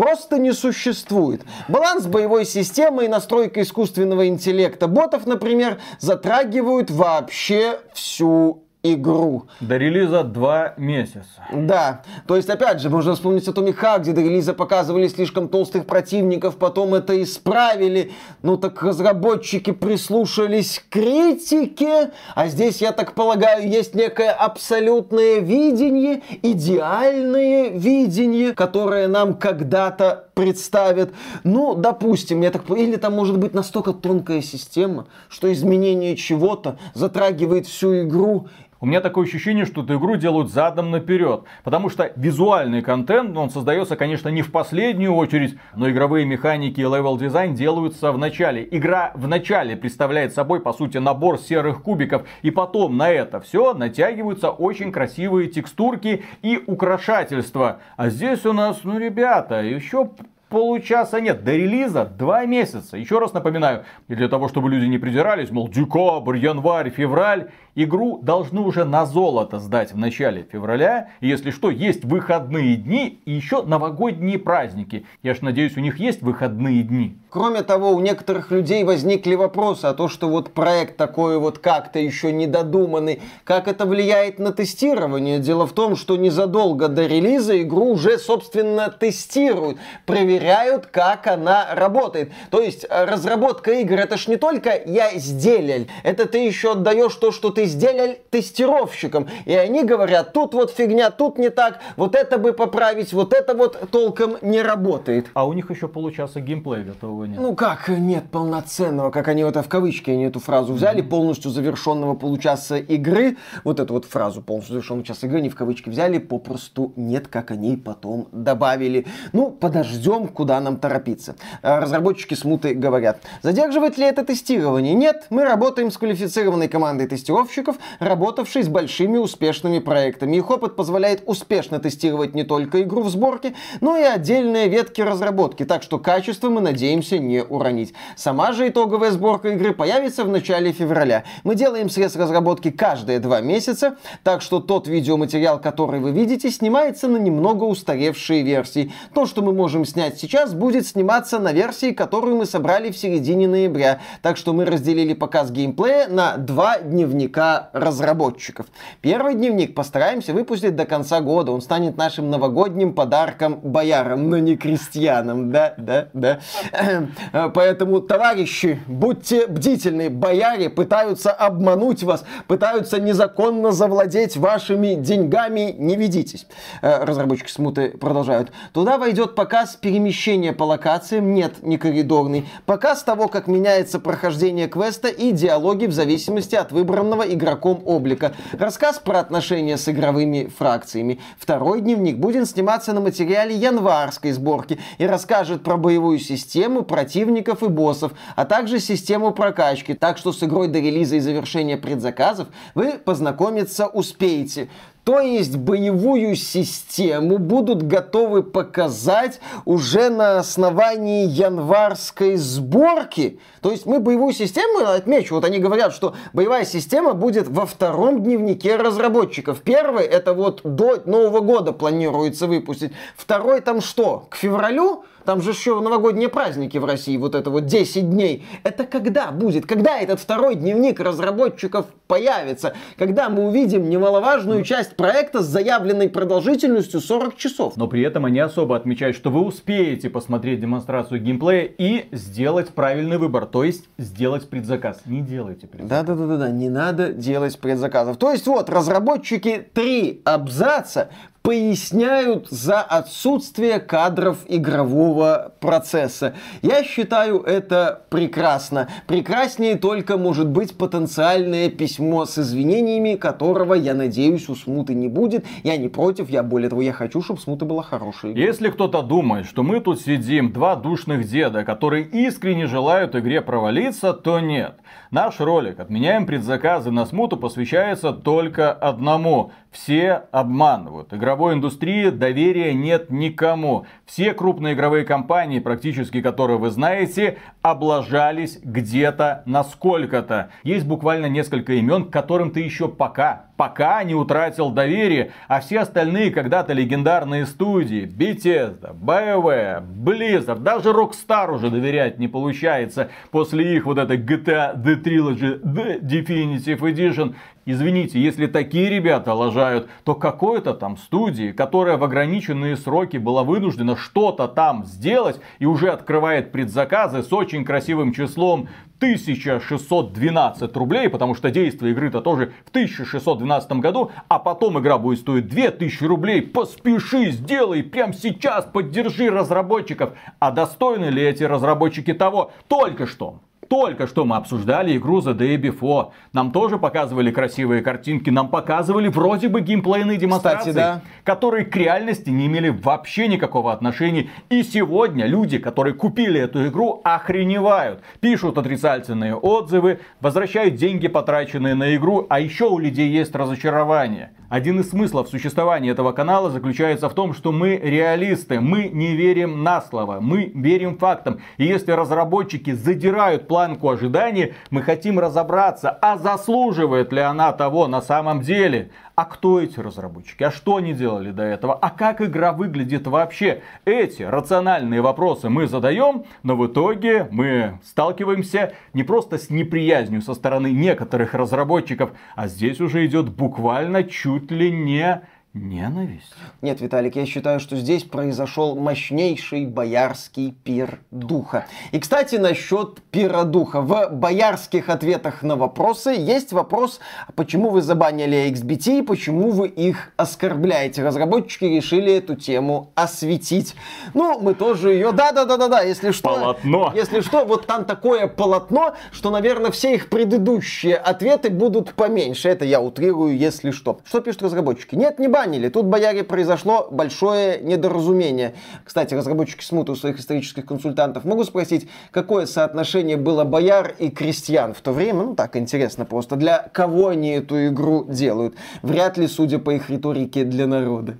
просто не существует. Баланс боевой системы и настройка искусственного интеллекта ботов, например, затрагивают вообще всю игру. До релиза два месяца. Да, то есть, опять же, можно вспомнить о Atomic Heart, где до релиза показывали слишком толстых противников, потом это исправили. Ну так разработчики прислушались к критике, а здесь, я так полагаю, есть некое абсолютное видение, идеальное видение, которое нам когда-то представят. Ну, допустим, я так или там может быть настолько тонкая система, что изменение чего-то затрагивает всю игру, у меня такое ощущение, что эту игру делают задом наперед. Потому что визуальный контент, он создается, конечно, не в последнюю очередь, но игровые механики и level design делаются в начале. Игра в начале представляет собой, по сути, набор серых кубиков. И потом на это все натягиваются очень красивые текстурки и украшательства. А здесь у нас, ну, ребята, еще получаса нет. До релиза два месяца. Еще раз напоминаю, для того, чтобы люди не придирались, мол, декабрь, январь, февраль, игру должны уже на золото сдать в начале февраля. И если что, есть выходные дни и еще новогодние праздники. Я ж надеюсь, у них есть выходные дни. Кроме того, у некоторых людей возникли вопросы о том, что вот проект такой вот как-то еще недодуманный, как это влияет на тестирование. Дело в том, что незадолго до релиза игру уже, собственно, тестируют, проверяют, как она работает. То есть э, разработка игр это ж не только я сделал, это ты еще отдаешь то, что ты сделал тестировщикам. И они говорят, тут вот фигня, тут не так, вот это бы поправить, вот это вот толком не работает. А у них еще получаса геймплей готовый его нет. Ну как нет полноценного, как они это в кавычки, они эту фразу взяли, mm-hmm. полностью завершенного получаса игры, вот эту вот фразу полностью завершенного часа игры, не в кавычки взяли, попросту нет, как они потом добавили. Ну, подождем, куда нам торопиться. А, разработчики смуты говорят, задерживает ли это тестирование? Нет, мы работаем с квалифицированной командой тестировщиков, работавшей с большими успешными проектами. Их опыт позволяет успешно тестировать не только игру в сборке, но и отдельные ветки разработки, так что качество мы надеемся не уронить. Сама же итоговая сборка игры появится в начале февраля. Мы делаем срез разработки каждые два месяца, так что тот видеоматериал, который вы видите, снимается на немного устаревшие версии. То, что мы можем снять сейчас, будет сниматься на версии, которую мы собрали в середине ноября. Так что мы разделили показ геймплея на два дневника разработчиков. Первый дневник постараемся выпустить до конца года. Он станет нашим новогодним подарком боярам, но не крестьянам. Да, да, да. [CLEARS THROAT] Поэтому, товарищи, будьте бдительны. Бояре пытаются обмануть вас, пытаются незаконно завладеть вашими деньгами. Не ведитесь. Э, разработчики смуты продолжают. Туда войдет показ перемещения по локациям. Нет, не коридорный. Показ того, как меняется прохождение квеста и диалоги в зависимости от выбранного игроком облика. Рассказ про отношения с игровыми фракциями. Второй дневник будет сниматься на материале январской сборки и расскажет про боевую систему, противников и боссов, а также систему прокачки. Так что с игрой до релиза и завершения предзаказов вы познакомиться успеете. То есть боевую систему будут готовы показать уже на основании январской сборки. То есть мы боевую систему, отмечу, вот они говорят, что боевая система будет во втором дневнике разработчиков. Первый это вот до Нового года планируется выпустить. Второй там что? К февралю? Там же еще новогодние праздники в России, вот это вот 10 дней. Это когда будет? Когда этот второй дневник разработчиков появится? Когда мы увидим немаловажную часть проекта с заявленной продолжительностью 40 часов? Но при этом они особо отмечают, что вы успеете посмотреть демонстрацию геймплея и сделать правильный выбор, то есть сделать предзаказ. Не делайте предзаказ. Да-да-да, не надо делать предзаказов. То есть вот, разработчики три абзаца поясняют за отсутствие кадров игрового процесса. Я считаю это прекрасно. Прекраснее только может быть потенциальное письмо с извинениями, которого, я надеюсь, у Смуты не будет. Я не против, я более того, я хочу, чтобы Смута была хорошей. Если кто-то думает, что мы тут сидим, два душных деда, которые искренне желают игре провалиться, то нет. Наш ролик «Отменяем предзаказы на Смуту» посвящается только одному. Все обманывают. Игровой индустрии доверия нет никому. Все крупные игровые компании, практически которые вы знаете, облажались где-то на сколько-то. Есть буквально несколько имен, к которым ты еще пока пока не утратил доверие, а все остальные когда-то легендарные студии, Bethesda, BioWare, Blizzard, даже Rockstar уже доверять не получается после их вот этой GTA The Trilogy The Definitive Edition. Извините, если такие ребята лажают, то какой-то там студии, которая в ограниченные сроки была вынуждена что-то там сделать и уже открывает предзаказы с очень красивым числом 1612 рублей, потому что действие игры-то тоже в 1612 году, а потом игра будет стоить 2000 рублей. Поспеши, сделай прямо сейчас, поддержи разработчиков. А достойны ли эти разработчики того? Только что только что мы обсуждали игру The Day Before. Нам тоже показывали красивые картинки, нам показывали вроде бы геймплейные демонстрации, Кстати, да. которые к реальности не имели вообще никакого отношения. И сегодня люди, которые купили эту игру, охреневают. Пишут отрицательные отзывы, возвращают деньги, потраченные на игру, а еще у людей есть разочарование. Один из смыслов существования этого канала заключается в том, что мы реалисты, мы не верим на слово, мы верим фактам. И если разработчики задирают планку ожиданий, мы хотим разобраться, а заслуживает ли она того на самом деле. А кто эти разработчики? А что они делали до этого? А как игра выглядит вообще? Эти рациональные вопросы мы задаем, но в итоге мы сталкиваемся не просто с неприязнью со стороны некоторых разработчиков, а здесь уже идет буквально чуть ли не Ненависть? Нет, Виталик, я считаю, что здесь произошел мощнейший боярский пир духа. И, кстати, насчет пира духа. В боярских ответах на вопросы есть вопрос, почему вы забанили XBT и почему вы их оскорбляете. Разработчики решили эту тему осветить. Ну, мы тоже ее... Да-да-да-да-да, если что... Полотно. Если что, вот там такое полотно, что, наверное, все их предыдущие ответы будут поменьше. Это я утрирую, если что. Что пишут разработчики? Нет, не банили забанили. Тут, бояре, произошло большое недоразумение. Кстати, разработчики смуты у своих исторических консультантов могу спросить, какое соотношение было бояр и крестьян в то время? Ну, так интересно просто. Для кого они эту игру делают? Вряд ли, судя по их риторике, для народа.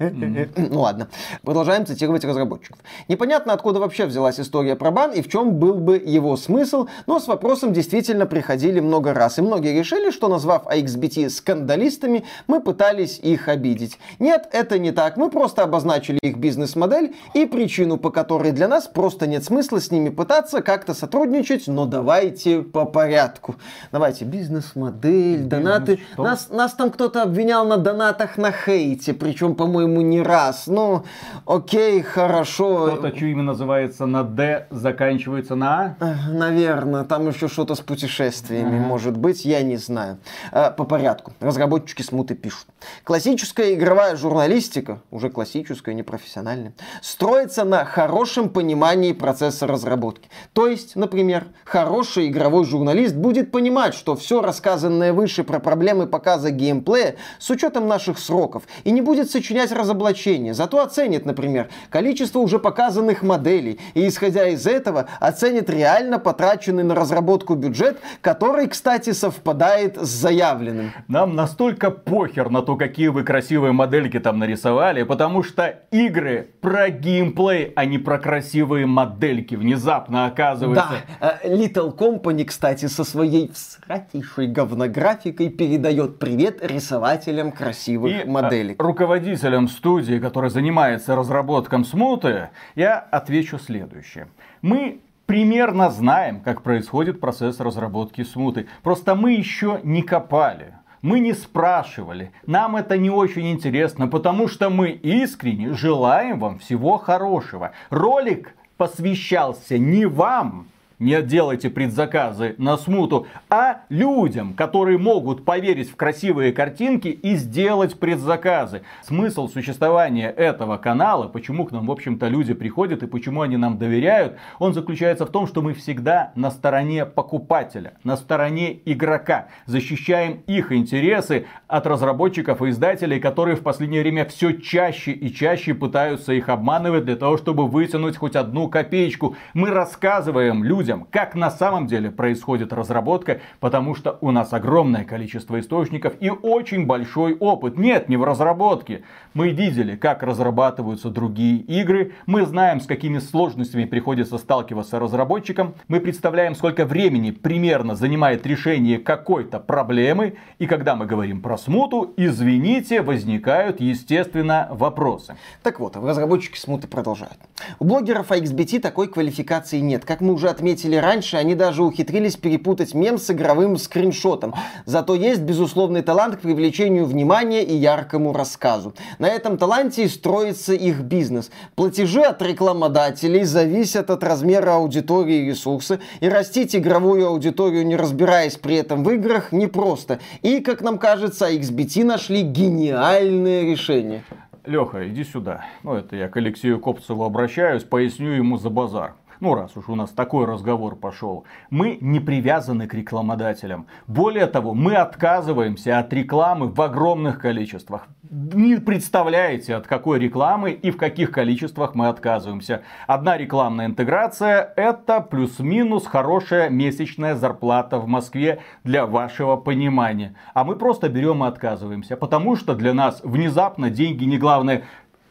Ну ладно. Продолжаем цитировать разработчиков. Непонятно, откуда вообще взялась история про бан и в чем был бы его смысл, но с вопросом действительно приходили много раз. И многие решили, что назвав AXBT скандалистами, мы пытались их обидеть. Нет, это не так. Мы просто обозначили их бизнес-модель и причину, по которой для нас просто нет смысла с ними пытаться как-то сотрудничать, но давайте по порядку. Давайте бизнес-модель, донаты. Нас, нас там кто-то обвинял на донатах на хейте, причем, по-моему, не раз. Ну, окей, хорошо. Кто-то, именно называется на D, заканчивается на А? Наверное, там еще что-то с путешествиями, Ага. может быть, я не знаю. Э, По порядку. Разработчики смуты пишут. Классическая игровая игровая журналистика, уже классическая, непрофессиональная, строится на хорошем понимании процесса разработки. То есть, например, хороший игровой журналист будет понимать, что все рассказанное выше про проблемы показа геймплея с учетом наших сроков и не будет сочинять разоблачения. Зато оценит, например, количество уже показанных моделей и, исходя из этого, оценит реально потраченный на разработку бюджет, который, кстати, совпадает с заявленным. Нам настолько похер на то, какие вы красивые модельки там нарисовали, потому что игры про геймплей, а не про красивые модельки. Внезапно оказывается. Да, э, Little Company, кстати, со своей всратейшей говнографикой передает привет рисователям красивых И моделек. э, руководителям студии, которая занимается разработком смуты, я отвечу следующее. Мы примерно знаем, как происходит процесс разработки смуты. Просто мы еще не копали. Мы не спрашивали, нам это не очень интересно, потому что мы искренне желаем вам всего хорошего. Ролик посвящался не вам, не делайте предзаказы на смуту, а людям, которые могут поверить в красивые картинки и сделать предзаказы. Смысл существования этого канала, почему к нам, в общем-то, люди приходят и почему они нам доверяют, он заключается в том, что мы всегда на стороне покупателя, на стороне игрока, защищаем их интересы от разработчиков и издателей, которые в последнее время все чаще и чаще пытаются их обманывать для того, чтобы вытянуть хоть одну копеечку. Мы рассказываем людям, как на самом деле происходит разработка, потому что у нас огромное количество источников и очень большой опыт. Нет, не в разработке. Мы видели, как разрабатываются другие игры, мы знаем, с какими сложностями приходится сталкиваться разработчикам, мы представляем, сколько времени примерно занимает решение какой-то проблемы, и когда мы говорим про смуту, извините, возникают, естественно, вопросы. Так вот, разработчики смуты продолжают. У блогеров XBT такой квалификации нет. Как мы уже отметили раньше, они даже ухитрились перепутать мем с игровым скриншотом. Зато есть безусловный талант к привлечению внимания и яркому рассказу. На этом таланте и строится их бизнес. Платежи от рекламодателей зависят от размера аудитории и ресурса, и растить игровую аудиторию, не разбираясь при этом в играх, непросто. И, как нам кажется, XBT нашли гениальное решение. Леха, иди сюда. Ну, это я к Алексею Копцеву обращаюсь, поясню ему за базар. Ну, раз уж у нас такой разговор пошел. Мы не привязаны к рекламодателям. Более того, мы отказываемся от рекламы в огромных количествах. Не представляете, от какой рекламы и в каких количествах мы отказываемся. Одна рекламная интеграция – это плюс-минус хорошая месячная зарплата в Москве для вашего понимания. А мы просто берем и отказываемся, потому что для нас внезапно деньги не главное.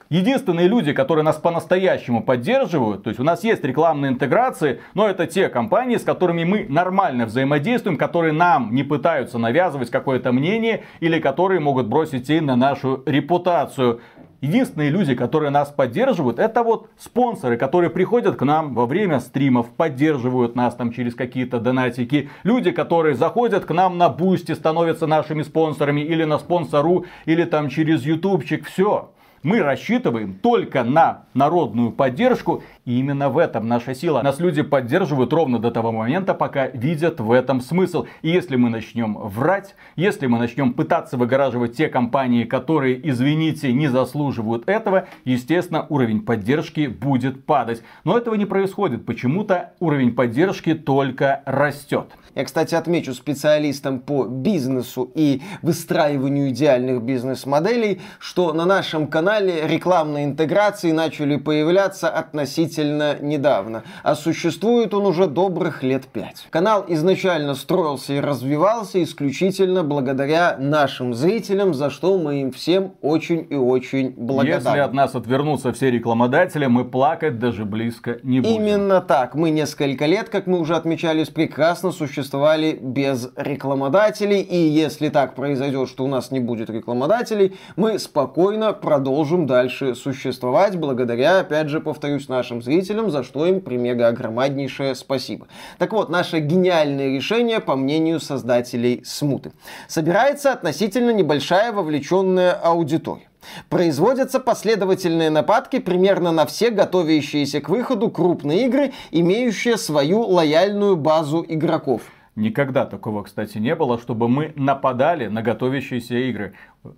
Единственные люди, которые нас по-настоящему поддерживают, то есть у нас есть рекламные интеграции, но это те компании, с которыми мы нормально взаимодействуем, которые нам не пытаются навязывать какое-то мнение или которые могут бросить тень на нашу репутацию. Единственные люди, которые нас поддерживают, это вот спонсоры, которые приходят к нам во время стримов, поддерживают нас там через какие-то донатики. Люди, которые заходят к нам на Boosty, становятся нашими спонсорами или на спонсору, или там через ютубчик. Все. Мы рассчитываем только на народную поддержку, и именно в этом наша сила. Нас люди поддерживают ровно до того момента, пока видят в этом смысл. И если мы начнем врать, если мы начнем пытаться выгораживать те компании, которые, извините, не заслуживают этого, естественно, уровень поддержки будет падать. Но этого не происходит. Почему-то уровень поддержки только растет. Я, кстати, отмечу специалистам по бизнесу и выстраиванию идеальных бизнес-моделей, что на нашем канале рекламные интеграции начали появляться относительно недавно, а существует он уже добрых лет пять. Канал изначально строился и развивался исключительно благодаря нашим зрителям, за что мы им всем очень и очень благодарны. Если от нас отвернутся все рекламодатели, мы плакать даже близко не будем. Именно так. Мы несколько лет, как мы уже отмечались, прекрасно существовали без рекламодателей. И если так произойдет, что у нас не будет рекламодателей, мы спокойно продолжим дальше существовать, благодаря, опять же, повторюсь, нашим зрителям, за что им примега огромнейшее спасибо. Так вот, наше гениальное решение, по мнению создателей Смуты. Собирается относительно небольшая вовлеченная аудитория. Производятся последовательные нападки примерно на все готовящиеся к выходу крупные игры, имеющие свою лояльную базу игроков. Никогда такого, кстати, не было, чтобы мы нападали на готовящиеся игры.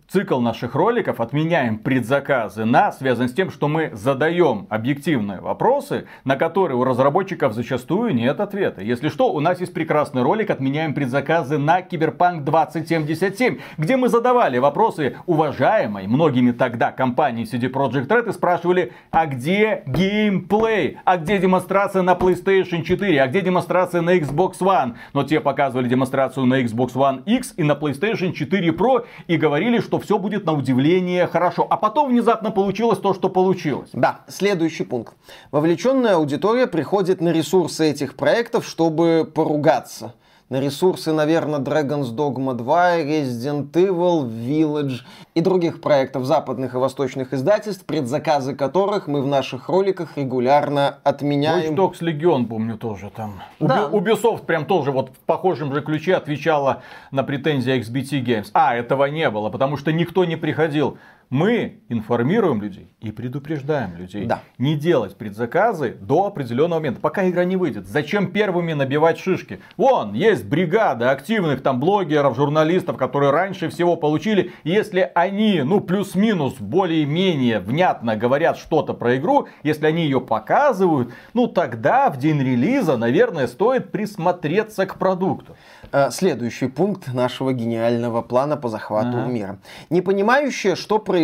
Цикл наших роликов отменяем предзаказы на связан с тем, что мы задаем объективные вопросы, на которые у разработчиков зачастую нет ответа. Если что, у нас есть прекрасный ролик «Отменяем предзаказы на Киберпанк 2077», где мы задавали вопросы уважаемой многими тогда компании CD Projekt Red и спрашивали, а где геймплей, а где демонстрация на PlayStation 4, а где демонстрация на Xbox One. Но те показывали демонстрацию на Xbox One X и на PlayStation 4 Pro и говорили, говорили, что все будет на удивление хорошо. А потом внезапно получилось то, что получилось. Да, следующий пункт. Вовлеченная аудитория приходит на ресурсы этих проектов, чтобы поругаться на ресурсы, наверное, Dragon's Dogma 2, Resident Evil, Village и других проектов западных и восточных издательств, предзаказы которых мы в наших роликах регулярно отменяем. Watch Dogs Legion, помню, тоже там. Да. Ubisoft прям тоже вот в похожем же ключе отвечала на претензии XBT Games. А, этого не было, потому что никто не приходил мы информируем людей и предупреждаем людей. Да. Не делать предзаказы до определенного момента, пока игра не выйдет. Зачем первыми набивать шишки? Вон, есть бригада активных там блогеров, журналистов, которые раньше всего получили. Если они, ну, плюс-минус, более-менее внятно говорят что-то про игру, если они ее показывают, ну, тогда в день релиза, наверное, стоит присмотреться к продукту. Э, следующий пункт нашего гениального плана по захвату ага. мира. Не понимающие, что происходит,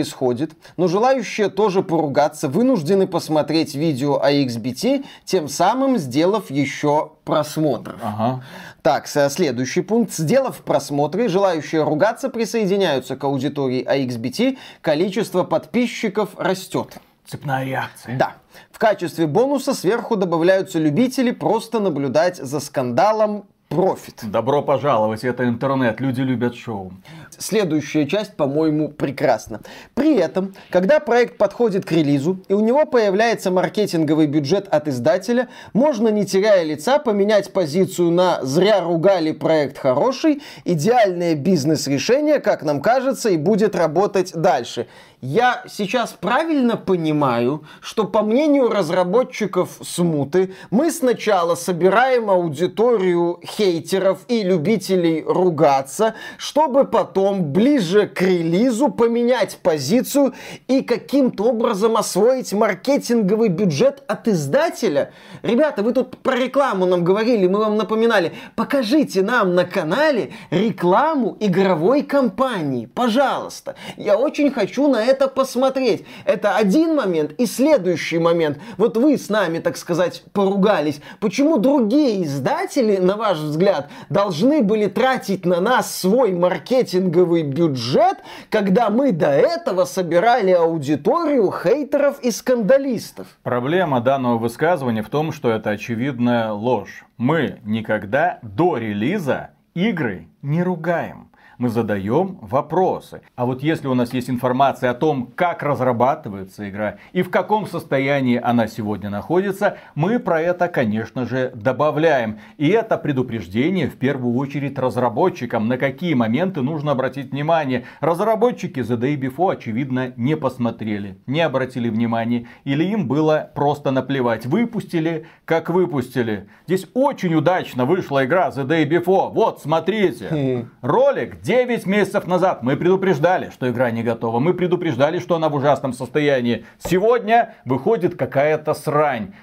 но желающие тоже поругаться, вынуждены посмотреть видео о XBT, тем самым сделав еще просмотров. Ага. Так, следующий пункт. Сделав просмотры, желающие ругаться присоединяются к аудитории AXBT, количество подписчиков растет. Цепная реакция. Да. В качестве бонуса сверху добавляются любители просто наблюдать за скандалом профит. Добро пожаловать, это интернет, люди любят шоу. Следующая часть, по-моему, прекрасна. При этом, когда проект подходит к релизу, и у него появляется маркетинговый бюджет от издателя, можно, не теряя лица, поменять позицию на «зря ругали, проект хороший», идеальное бизнес-решение, как нам кажется, и будет работать дальше я сейчас правильно понимаю, что по мнению разработчиков смуты, мы сначала собираем аудиторию хейтеров и любителей ругаться, чтобы потом ближе к релизу поменять позицию и каким-то образом освоить маркетинговый бюджет от издателя. Ребята, вы тут про рекламу нам говорили, мы вам напоминали. Покажите нам на канале рекламу игровой компании, пожалуйста. Я очень хочу на это посмотреть. Это один момент. И следующий момент. Вот вы с нами, так сказать, поругались. Почему другие издатели, на ваш взгляд, должны были тратить на нас свой маркетинговый бюджет, когда мы до этого собирали аудиторию хейтеров и скандалистов? Проблема данного высказывания в том, что это очевидная ложь. Мы никогда до релиза игры не ругаем мы задаем вопросы. А вот если у нас есть информация о том, как разрабатывается игра и в каком состоянии она сегодня находится, мы про это, конечно же, добавляем. И это предупреждение в первую очередь разработчикам, на какие моменты нужно обратить внимание. Разработчики The Day Before, очевидно, не посмотрели, не обратили внимания, или им было просто наплевать. Выпустили, как выпустили. Здесь очень удачно вышла игра The Day Before. Вот, смотрите. Хм. Ролик 9 месяцев назад мы предупреждали, что игра не готова. Мы предупреждали, что она в ужасном состоянии. Сегодня выходит какая-то срань.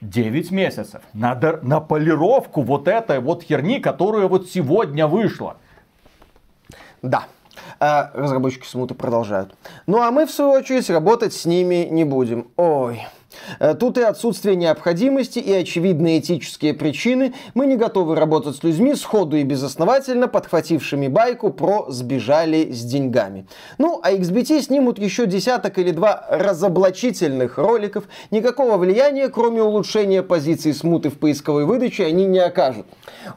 9 месяцев. Надо на полировку вот этой вот херни, которая вот сегодня вышла. Да, а разработчики смуты продолжают. Ну а мы, в свою очередь, работать с ними не будем. Ой. Э, тут и отсутствие необходимости, и очевидные этические причины. Мы не готовы работать с людьми сходу и безосновательно, подхватившими байку про «сбежали с деньгами». Ну, а XBT снимут еще десяток или два разоблачительных роликов. Никакого влияния, кроме улучшения позиции смуты в поисковой выдаче, они не окажут.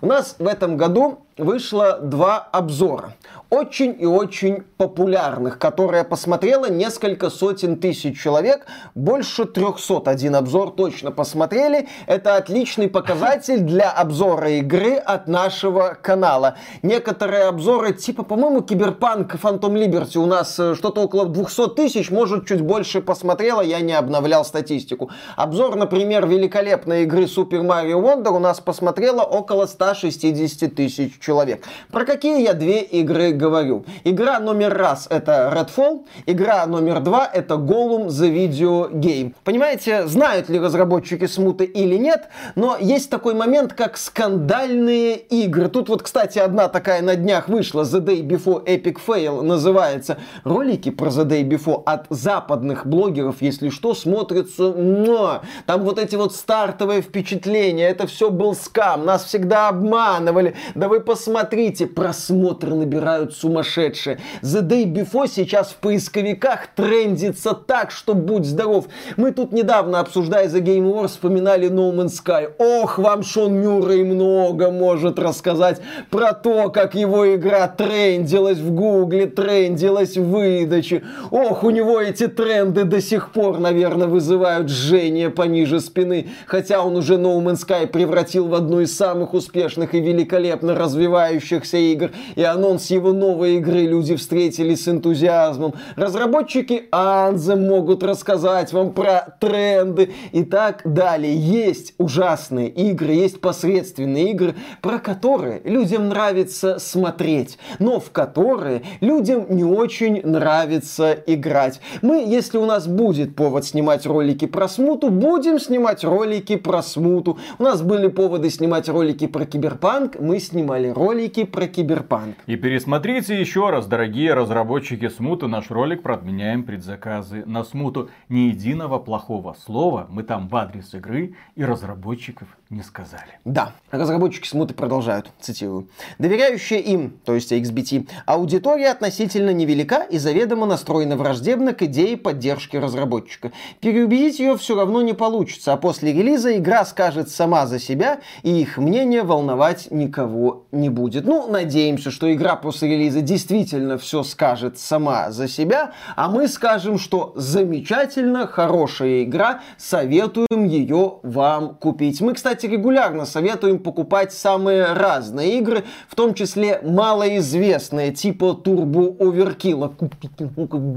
У нас в этом году вышло два обзора очень и очень популярных, которые посмотрело несколько сотен тысяч человек, больше 300. Один обзор точно посмотрели. Это отличный показатель [LAUGHS] для обзора игры от нашего канала. Некоторые обзоры, типа, по-моему, Киберпанк Фантом Либерти у нас э, что-то около 200 тысяч, может, чуть больше посмотрело, я не обновлял статистику. Обзор, например, великолепной игры Super Mario Wonder у нас посмотрело около 160 тысяч человек. Про какие я две игры говорю? Игра номер раз это Redfall, игра номер два это Gollum The Video Game. Понимаете, знают ли разработчики смуты или нет, но есть такой момент, как скандальные игры. Тут вот, кстати, одна такая на днях вышла, The Day Before Epic Fail называется. Ролики про The Day Before от западных блогеров, если что, смотрятся, но там вот эти вот стартовые впечатления, это все был скам, нас всегда обманывали. Да вы посмотрите, просмотры набирают сумасшедшие. The Day Before сейчас в поисковиках трендится так, что будь здоров. Мы тут недавно, обсуждая The Game Wars, вспоминали No Man's Sky. Ох, вам Шон Мюррей много может рассказать про то, как его игра трендилась в Гугле, трендилась в выдаче. Ох, у него эти тренды до сих пор, наверное, вызывают жжение пониже спины. Хотя он уже No Man's Sky превратил в одну из самых успешных и великолепно развивающихся игр. И анонс его новой игры люди встретили с энтузиазмом. Разработчики Anthem могут рассказать вам про тренды и так далее. Есть ужасные игры, есть посредственные игры, про которые людям нравится смотреть, но в которые людям не очень нравится играть. Мы, если у нас будет повод снимать ролики про смуту, будем снимать ролики про смуту. У нас были поводы снимать ролики про киберпанк, мы снимали ролики про киберпанк. И пересмотрите еще раз, дорогие разработчики смуты, наш ролик про отменяем предзаказы на смуту. Ни единого плохого слова мы там в адрес игры и разработчиков не сказали. Да, разработчики смуты продолжают, цитирую. Доверяющая им, то есть XBT, аудитория относительно невелика и заведомо настроена враждебно к идее поддержки разработчика. Переубедить ее все равно не получится, а после релиза игра скажет сама за себя, и их мнение волновать никого не будет. Ну, надеемся, что игра после релиза действительно все скажет сама за себя, а мы скажем, что замечательно, хорошая игра, советуем ее вам купить. Мы, кстати, регулярно советуем покупать самые разные игры, в том числе малоизвестные, типа Turbo Overkill,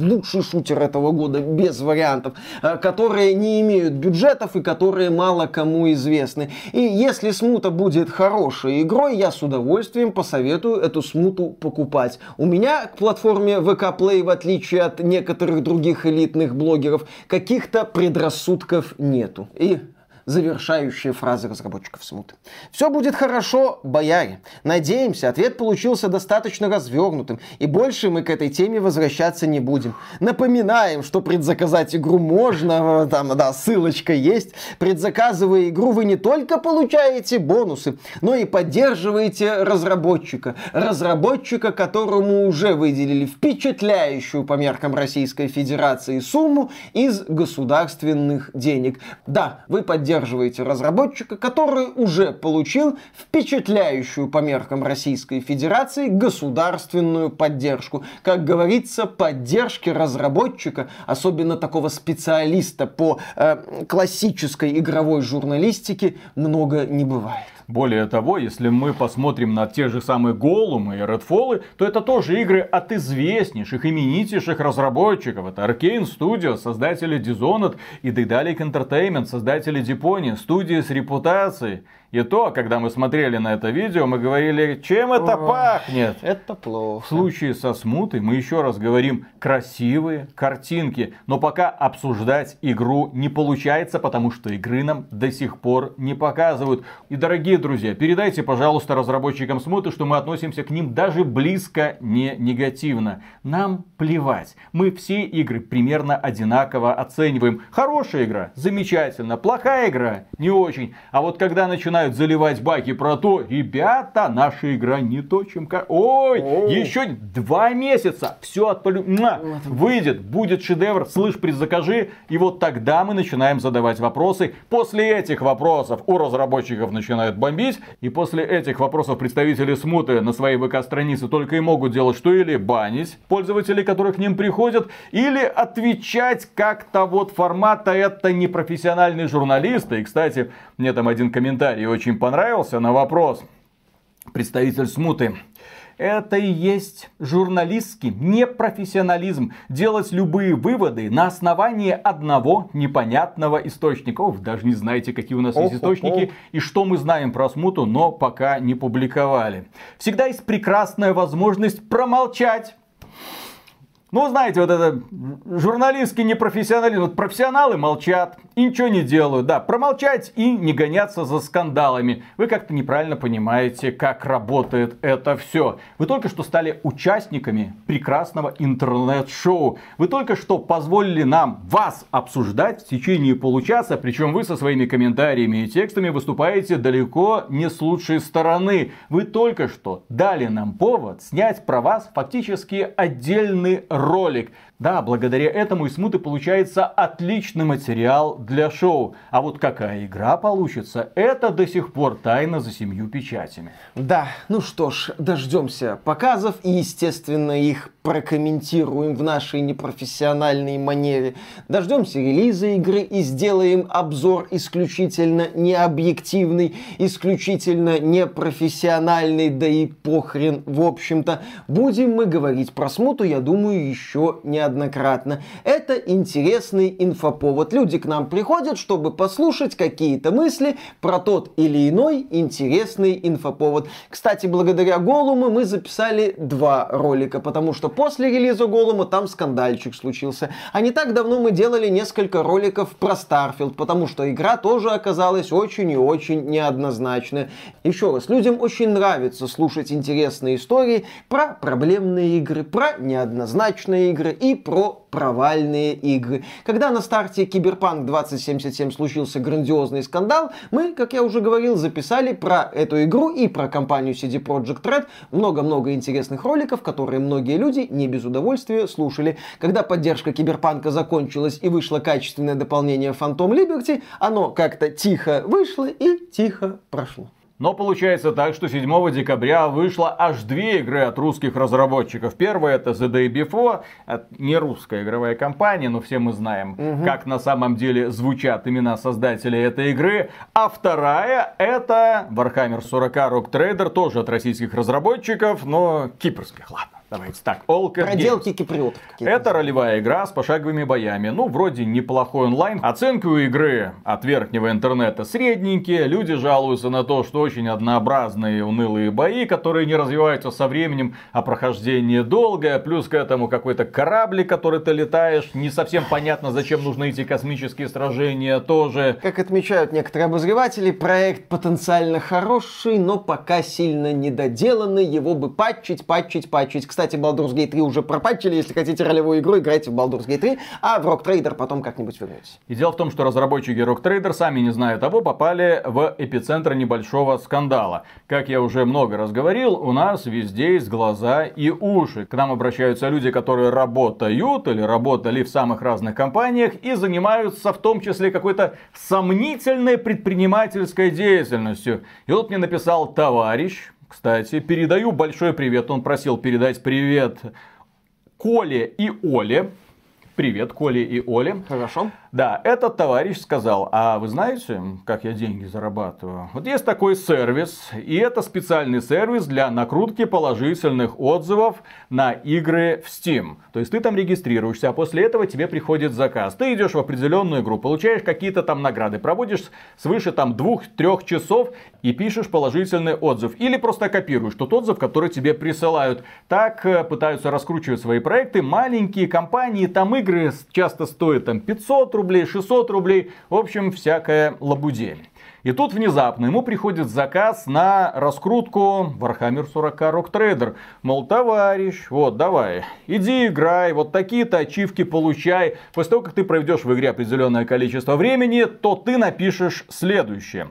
лучший шутер этого года, без вариантов, э, которые не имеют бюджетов и которые мало кому известны. И если смута будет хорошей игрой, я с удовольствием посоветую эту смуту покупать. У меня к платформе VK Play, в отличие от некоторых других элитных блогеров, каких-то предрассудков нету. И завершающие фразы разработчиков смуты. Все будет хорошо, бояре. Надеемся, ответ получился достаточно развернутым, и больше мы к этой теме возвращаться не будем. Напоминаем, что предзаказать игру можно, там, да, ссылочка есть. Предзаказывая игру, вы не только получаете бонусы, но и поддерживаете разработчика. Разработчика, которому уже выделили впечатляющую по меркам Российской Федерации сумму из государственных денег. Да, вы поддерживаете поддерживаете разработчика, который уже получил впечатляющую по меркам Российской Федерации государственную поддержку. Как говорится, поддержки разработчика, особенно такого специалиста по э, классической игровой журналистике, много не бывает. Более того, если мы посмотрим на те же самые Голумы и Redfall, то это тоже игры от известнейших, именитейших разработчиков. Это Arkane Studio, создатели Dishonored и Daedalic Entertainment, создатели Deeponi, студии с репутацией. И то, когда мы смотрели на это видео, мы говорили, чем это О, пахнет. Это плохо. В случае со смутой мы еще раз говорим красивые картинки. Но пока обсуждать игру не получается, потому что игры нам до сих пор не показывают. И, дорогие друзья, передайте, пожалуйста, разработчикам смуты, что мы относимся к ним даже близко не негативно. Нам плевать. Мы все игры примерно одинаково оцениваем. Хорошая игра, замечательно. Плохая игра, не очень. А вот когда начинают начинают заливать баки про то, ребята, наша игра не то, чем... Ой, О. еще два месяца, все отполю... выйдет, будет шедевр, слышь, предзакажи. И вот тогда мы начинаем задавать вопросы. После этих вопросов у разработчиков начинают бомбить. И после этих вопросов представители смуты на своей ВК-странице только и могут делать, что или банить пользователей, которые к ним приходят, или отвечать как-то вот формата это непрофессиональные журналисты. И, кстати, мне там один комментарий очень понравился на вопрос. Представитель смуты. Это и есть журналистский непрофессионализм. Делать любые выводы на основании одного непонятного источника. О, даже не знаете, какие у нас есть источники и что мы знаем про смуту, но пока не публиковали. Всегда есть прекрасная возможность промолчать ну, знаете, вот это журналистский непрофессионализм. Вот профессионалы молчат и ничего не делают. Да, промолчать и не гоняться за скандалами. Вы как-то неправильно понимаете, как работает это все. Вы только что стали участниками прекрасного интернет-шоу. Вы только что позволили нам вас обсуждать в течение получаса. Причем вы со своими комментариями и текстами выступаете далеко не с лучшей стороны. Вы только что дали нам повод снять про вас фактически отдельный ролик. Да, благодаря этому и смуты получается отличный материал для шоу. А вот какая игра получится, это до сих пор тайна за семью печатями. Да, ну что ж, дождемся показов и, естественно, их прокомментируем в нашей непрофессиональной манере. Дождемся релиза игры и сделаем обзор исключительно необъективный, исключительно непрофессиональный, да и похрен, в общем-то. Будем мы говорить про смуту, я думаю, еще неоднократно. Это интересный инфоповод. Люди к нам приходят, чтобы послушать какие-то мысли про тот или иной интересный инфоповод. Кстати, благодаря Голуму мы записали два ролика, потому что после релиза Голума там скандальчик случился. А не так давно мы делали несколько роликов про Starfield, потому что игра тоже оказалась очень и очень неоднозначная. Еще раз, людям очень нравится слушать интересные истории про проблемные игры, про неоднозначные игры и про провальные игры. Когда на старте Киберпанк 2077 случился грандиозный скандал, мы, как я уже говорил, записали про эту игру и про компанию CD Projekt Red много-много интересных роликов, которые многие люди не без удовольствия слушали. Когда поддержка Киберпанка закончилась и вышло качественное дополнение Phantom Liberty, оно как-то тихо вышло и тихо прошло. Но получается так, что 7 декабря вышло аж две игры от русских разработчиков. Первая это The Day Before, не русская игровая компания, но все мы знаем, угу. как на самом деле звучат имена создателей этой игры. А вторая это Warhammer 40 Rock Trader, тоже от российских разработчиков, но кипрских, ладно. Давайте так, Олкер Проделки киприотов. Это ролевая игра с пошаговыми боями. Ну, вроде неплохой онлайн. Оценки у игры от верхнего интернета средненькие. Люди жалуются на то, что очень однообразные унылые бои, которые не развиваются со временем, а прохождение долгое. Плюс к этому какой-то кораблик, который ты летаешь. Не совсем понятно, зачем нужны эти космические сражения тоже. Как отмечают некоторые обозреватели, проект потенциально хороший, но пока сильно недоделанный. Его бы патчить, патчить, патчить. Кстати, Baldur's Gate 3 уже пропатчили. Если хотите ролевую игру, играйте в Baldur's Gate 3, а в Rock Trader потом как-нибудь вернетесь. И дело в том, что разработчики Rock Trader, сами не зная того, попали в эпицентр небольшого скандала. Как я уже много раз говорил, у нас везде есть глаза и уши. К нам обращаются люди, которые работают или работали в самых разных компаниях и занимаются в том числе какой-то сомнительной предпринимательской деятельностью. И вот мне написал товарищ, кстати, передаю большой привет. Он просил передать привет Коле и Оле. Привет, Коле и Оле. Хорошо. Да, этот товарищ сказал, а вы знаете, как я деньги зарабатываю? Вот есть такой сервис, и это специальный сервис для накрутки положительных отзывов на игры в Steam. То есть ты там регистрируешься, а после этого тебе приходит заказ. Ты идешь в определенную игру, получаешь какие-то там награды, проводишь свыше там двух-трех часов и пишешь положительный отзыв. Или просто копируешь тот отзыв, который тебе присылают. Так э, пытаются раскручивать свои проекты маленькие компании, там игры часто стоят там 500 рублей, рублей, 600 рублей, в общем, всякая лабудень. И тут внезапно ему приходит заказ на раскрутку Warhammer 40 Rock Trader. Мол, товарищ, вот давай, иди играй, вот такие-то ачивки получай. После того, как ты проведешь в игре определенное количество времени, то ты напишешь следующее.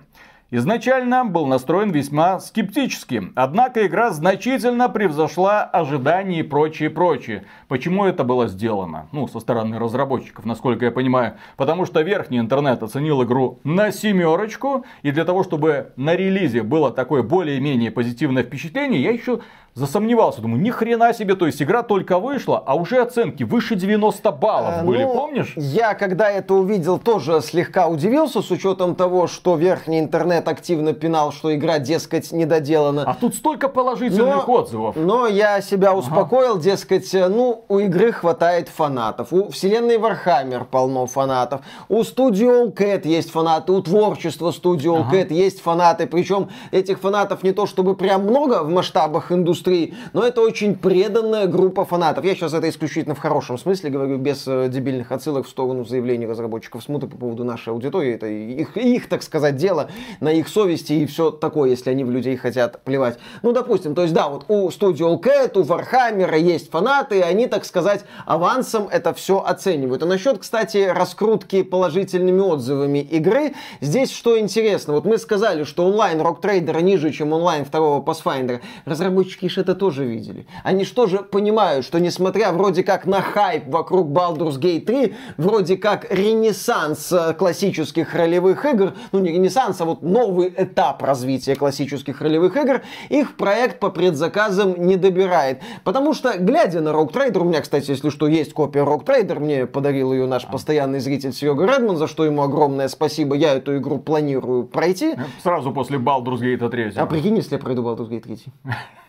Изначально был настроен весьма скептически, однако игра значительно превзошла ожидания и прочее, прочее. Почему это было сделано? Ну, со стороны разработчиков, насколько я понимаю. Потому что верхний интернет оценил игру на семерочку, и для того, чтобы на релизе было такое более-менее позитивное впечатление, я еще засомневался. Думаю, ни хрена себе, то есть игра только вышла, а уже оценки выше 90 баллов Э, были, ну, помнишь? Я, когда это увидел, тоже слегка удивился, с учетом того, что верхний интернет активно пинал, что игра, дескать, недоделана. А тут столько положительных отзывов. Но я себя успокоил, дескать, э, ну, у игры хватает фанатов. У вселенной Warhammer полно фанатов. У Studio Cat есть фанаты, у творчества Studio Cat есть фанаты. Причем этих фанатов не то чтобы прям много в масштабах индустрии, но это очень преданная группа фанатов. Я сейчас это исключительно в хорошем смысле говорю, без э, дебильных отсылок в сторону заявлений разработчиков смуты по поводу нашей аудитории. Это их, их, так сказать, дело, на их совести и все такое, если они в людей хотят плевать. Ну, допустим, то есть, да, вот у Studio Cat, у Warhammer есть фанаты, и они, так сказать, авансом это все оценивают. А насчет, кстати, раскрутки положительными отзывами игры, здесь что интересно, вот мы сказали, что онлайн Rock Trader ниже, чем онлайн второго Pathfinder. Разработчики же это тоже видели. Они что же понимают, что несмотря вроде как на хайп вокруг Baldur's Gate 3, вроде как ренессанс э, классических ролевых игр, ну не ренессанс, а вот новый этап развития классических ролевых игр, их проект по предзаказам не добирает. Потому что, глядя на Rogue Trader, у меня, кстати, если что, есть копия Rogue Trader, мне подарил ее наш постоянный зритель Серега Редман, за что ему огромное спасибо. Я эту игру планирую пройти. Сразу после Baldur's Gate 3. А прикинь, если я пройду Baldur's Gate 3. [LAUGHS]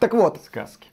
Так вот, Сказки.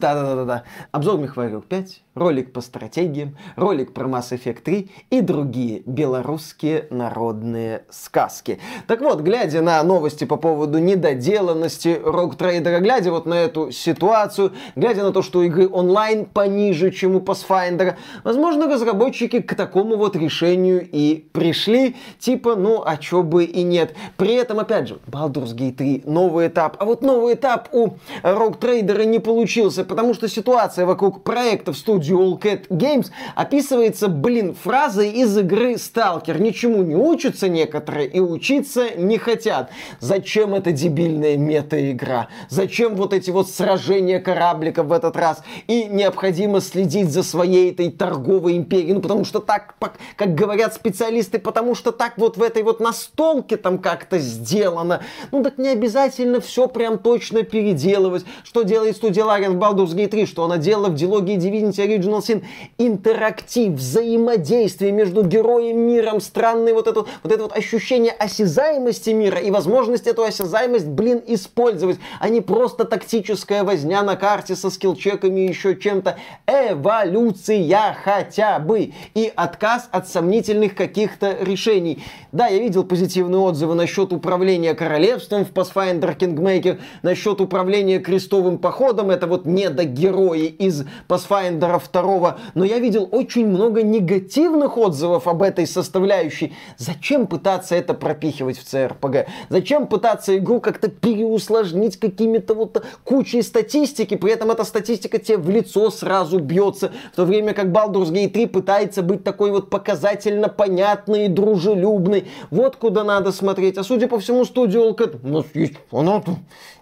Да-да-да-да. Обзор Михварил 5, ролик по стратегиям, ролик про Mass Effect 3 и другие белорусские народные сказки. Так вот, глядя на новости по поводу недоделанности Trader, глядя вот на эту ситуацию, глядя на то, что игры онлайн пониже, чем у Pathfinder, возможно, разработчики к такому вот решению и пришли, типа, ну, а чё бы и нет. При этом, опять же, Baldur's Gate 3 новый этап, а вот новый этап у Trader не получился, потому что ситуация вокруг проектов студии All Cat Games описывается, блин, фразой из игры Stalker. Ничему не учатся некоторые и учиться не хотят. Зачем эта дебильная мета-игра? Зачем вот эти вот сражения корабликов в этот раз? И необходимо следить за своей этой торговой империей. Ну, потому что так, как говорят специалисты, потому что так вот в этой вот настолке там как-то сделано. Ну, так не обязательно все прям точно переделывать. Что делает студия Larian в Baldur's Gate 3? Что она делала в Dilogi Divinity Original Sin? Интерактив, взаимодействие между героем, миром, странное вот это, вот это вот ощущение осязаемости мира и возможность эту осязаемость, блин, использовать, а не просто тактическая возня на карте со скиллчеками и еще чем-то. Эволюция хотя бы. И отказ от сомнительных каких-то решений. Да, я видел позитивные отзывы насчет управления королевством в Pathfinder Kingmaker, насчет управления крестовым походом, это вот недогерои из Pathfinder 2, но я видел очень много негативных отзывов об этой составляющей. Зачем пытаться это пропихивать в CRPG? Зачем пытаться игру как-то переусложнить какими-то вот кучей статистики, при этом эта статистика тебе в лицо сразу бьется, в то время как Baldur's Gate 3 пытается быть такой вот показательно понятной и дружелюбной. Вот куда надо смотреть. А судя по всему, студия Allcat, у нас есть фанаты,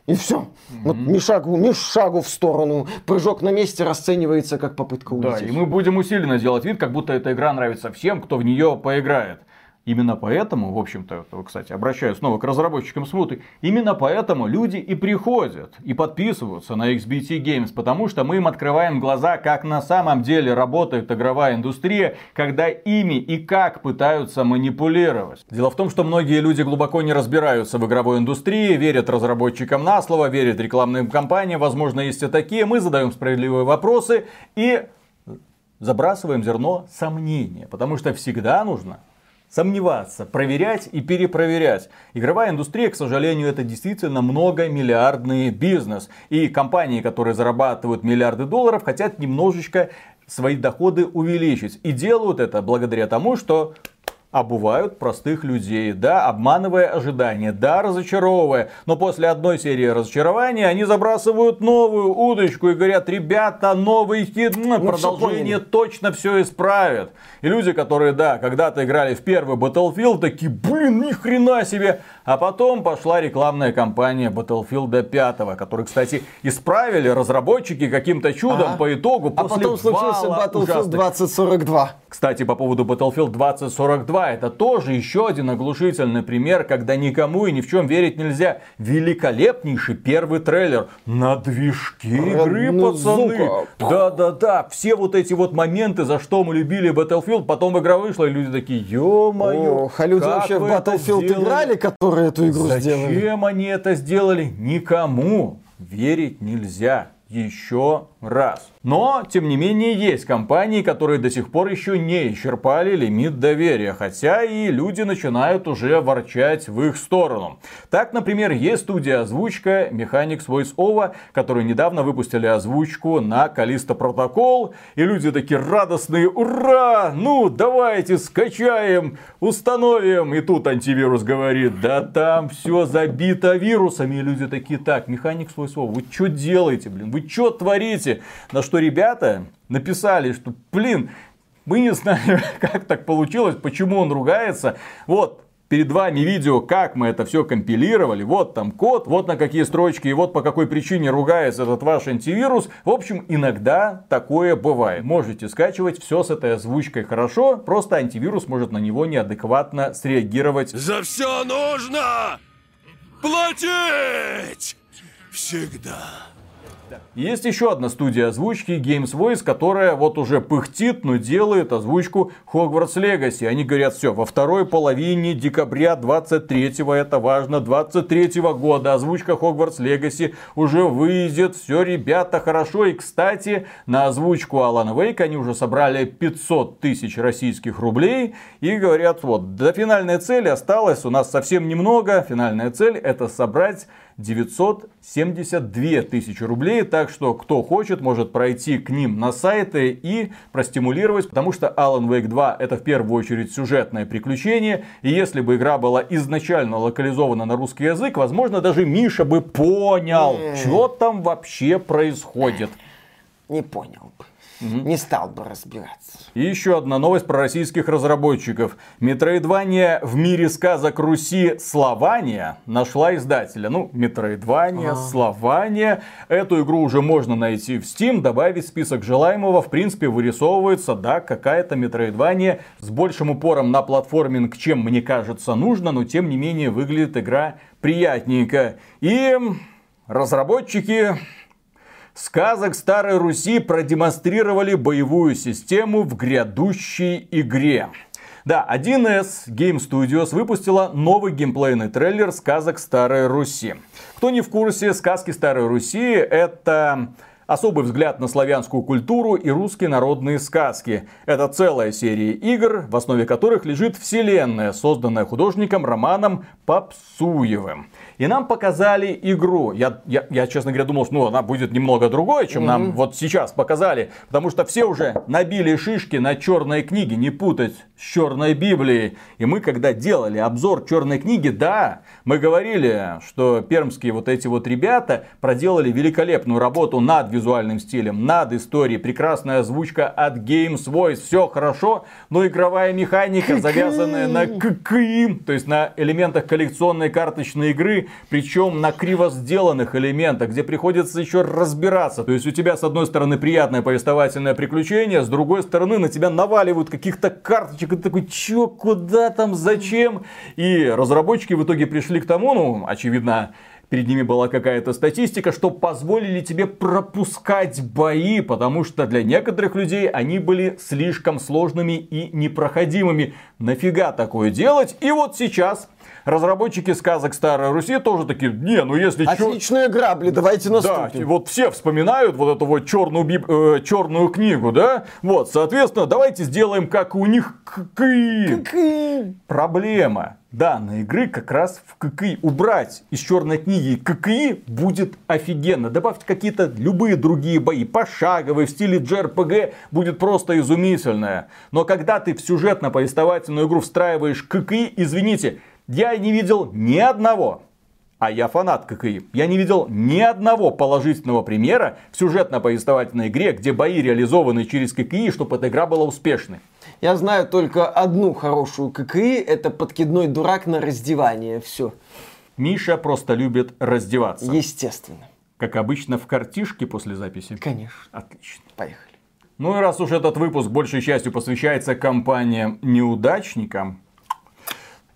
и все. Вот ни шагу, ни шагу в сторону. Прыжок на месте расценивается как попытка Да, улететь. и мы будем усиленно делать вид, как будто эта игра нравится всем, кто в нее поиграет. Именно поэтому, в общем-то, кстати, обращаюсь снова к разработчикам смуты, именно поэтому люди и приходят и подписываются на XBT Games, потому что мы им открываем глаза, как на самом деле работает игровая индустрия, когда ими и как пытаются манипулировать. Дело в том, что многие люди глубоко не разбираются в игровой индустрии, верят разработчикам на слово, верят рекламным компаниям, возможно, есть и такие. Мы задаем справедливые вопросы и забрасываем зерно сомнения, потому что всегда нужно сомневаться, проверять и перепроверять. Игровая индустрия, к сожалению, это действительно многомиллиардный бизнес. И компании, которые зарабатывают миллиарды долларов, хотят немножечко свои доходы увеличить. И делают это благодаря тому, что обувают простых людей, да, обманывая ожидания, да, разочаровывая. Но после одной серии разочарования они забрасывают новую удочку и говорят, ребята, новый хит, Ну, продолжение точно все исправит. И люди, которые, да, когда-то играли в первый Battlefield, такие, блин, ни хрена себе. А потом пошла рекламная кампания Battlefield 5, который, кстати, исправили разработчики каким-то чудом Ага. по итогу А после потом случился Battlefield ужасных 2042. кстати, по поводу Battlefield 2042, 2 это тоже еще один оглушительный пример, когда никому и ни в чем верить нельзя. Великолепнейший первый трейлер на движке игры, пацаны. Да-да-да, все вот эти вот моменты, за что мы любили Battlefield, потом игра вышла, и люди такие, ё-моё, а люди вообще в Battlefield играли, которые эту игру Зачем сделали? Зачем они это сделали? Никому верить нельзя еще раз. Но, тем не менее, есть компании, которые до сих пор еще не исчерпали лимит доверия, хотя и люди начинают уже ворчать в их сторону. Так, например, есть студия озвучка Mechanics Voice Over, которые недавно выпустили озвучку на Калиста Протокол, и люди такие радостные, ура, ну давайте скачаем, установим, и тут антивирус говорит, да там все забито вирусами, и люди такие, так, Mechanics Voice Over, вы что делаете, блин, вы что творите? На что ребята написали, что, блин, мы не знаем, [LAUGHS] как так получилось, почему он ругается. Вот, перед вами видео, как мы это все компилировали. Вот там код, вот на какие строчки и вот по какой причине ругается этот ваш антивирус. В общем, иногда такое бывает. Можете скачивать все с этой озвучкой хорошо, просто антивирус может на него неадекватно среагировать. За все нужно платить! Всегда. Есть еще одна студия озвучки Games Voice, которая вот уже пыхтит, но делает озвучку Hogwarts Legacy. Они говорят, все, во второй половине декабря 23-го, это важно, 23-го года озвучка Hogwarts Legacy уже выйдет. Все, ребята, хорошо. И, кстати, на озвучку Alan Wake они уже собрали 500 тысяч российских рублей. И говорят, вот, до финальной цели осталось у нас совсем немного. Финальная цель это собрать 972 тысячи рублей. Так что, кто хочет, может пройти к ним на сайты и простимулировать. Потому что Alan Wake 2 это в первую очередь сюжетное приключение. И если бы игра была изначально локализована на русский язык, возможно, даже Миша бы понял, что там вообще происходит. Не понял бы. Не стал бы разбираться. И еще одна новость про российских разработчиков. Метроидвания в мире сказок Руси Слования нашла издателя. Ну, Метроидвания, Слования. Эту игру уже можно найти в Steam, добавить в список желаемого. В принципе, вырисовывается, да, какая-то Метроидвания с большим упором на платформинг, чем мне кажется нужно, но тем не менее выглядит игра приятненько. И разработчики сказок Старой Руси продемонстрировали боевую систему в грядущей игре. Да, 1С Game Studios выпустила новый геймплейный трейлер сказок Старой Руси. Кто не в курсе, сказки Старой Руси это особый взгляд на славянскую культуру и русские народные сказки. Это целая серия игр, в основе которых лежит вселенная, созданная художником Романом Попсуевым. И нам показали игру. Я, я, я честно говоря, думал, что ну, она будет немного другой, чем mm-hmm. нам вот сейчас показали. Потому что все уже набили шишки на черной книге, не путать с черной Библией. И мы, когда делали обзор черной книги, да, мы говорили, что пермские вот эти вот ребята проделали великолепную работу над визуальным стилем, над историей. Прекрасная озвучка от Games Voice. Все хорошо, но игровая механика, завязанная на ККИ, то есть на элементах коллекционной карточной игры, причем на криво сделанных элементах, где приходится еще разбираться. То есть у тебя с одной стороны приятное повествовательное приключение, с другой стороны на тебя наваливают каких-то карточек, и ты такой, чё, куда там, зачем? И разработчики в итоге пришли к тому, ну, очевидно, перед ними была какая-то статистика, что позволили тебе пропускать бои, потому что для некоторых людей они были слишком сложными и непроходимыми. Нафига такое делать? И вот сейчас разработчики сказок Старой Руси тоже такие, не, ну если... Отличная чё... грабли, давайте наступим. Да, вот все вспоминают вот эту вот черную, биб... э, черную книгу, да? Вот, соответственно, давайте сделаем, как у них ККИ. Проблема данной игры как раз в ККИ. Убрать из черной книги ККИ будет офигенно. Добавьте какие-то любые другие бои, пошаговые, в стиле JRPG, будет просто изумительное. Но когда ты в сюжетно-повествовательную игру встраиваешь ККИ, извините, я не видел ни одного а я фанат ККИ. Я не видел ни одного положительного примера в сюжетно-повествовательной игре, где бои реализованы через ККИ, чтобы эта игра была успешной. Я знаю только одну хорошую ККИ, это подкидной дурак на раздевание. Все. Миша просто любит раздеваться. Естественно. Как обычно в картишке после записи. Конечно. Отлично. Поехали. Ну и раз уж этот выпуск большей частью посвящается компаниям-неудачникам,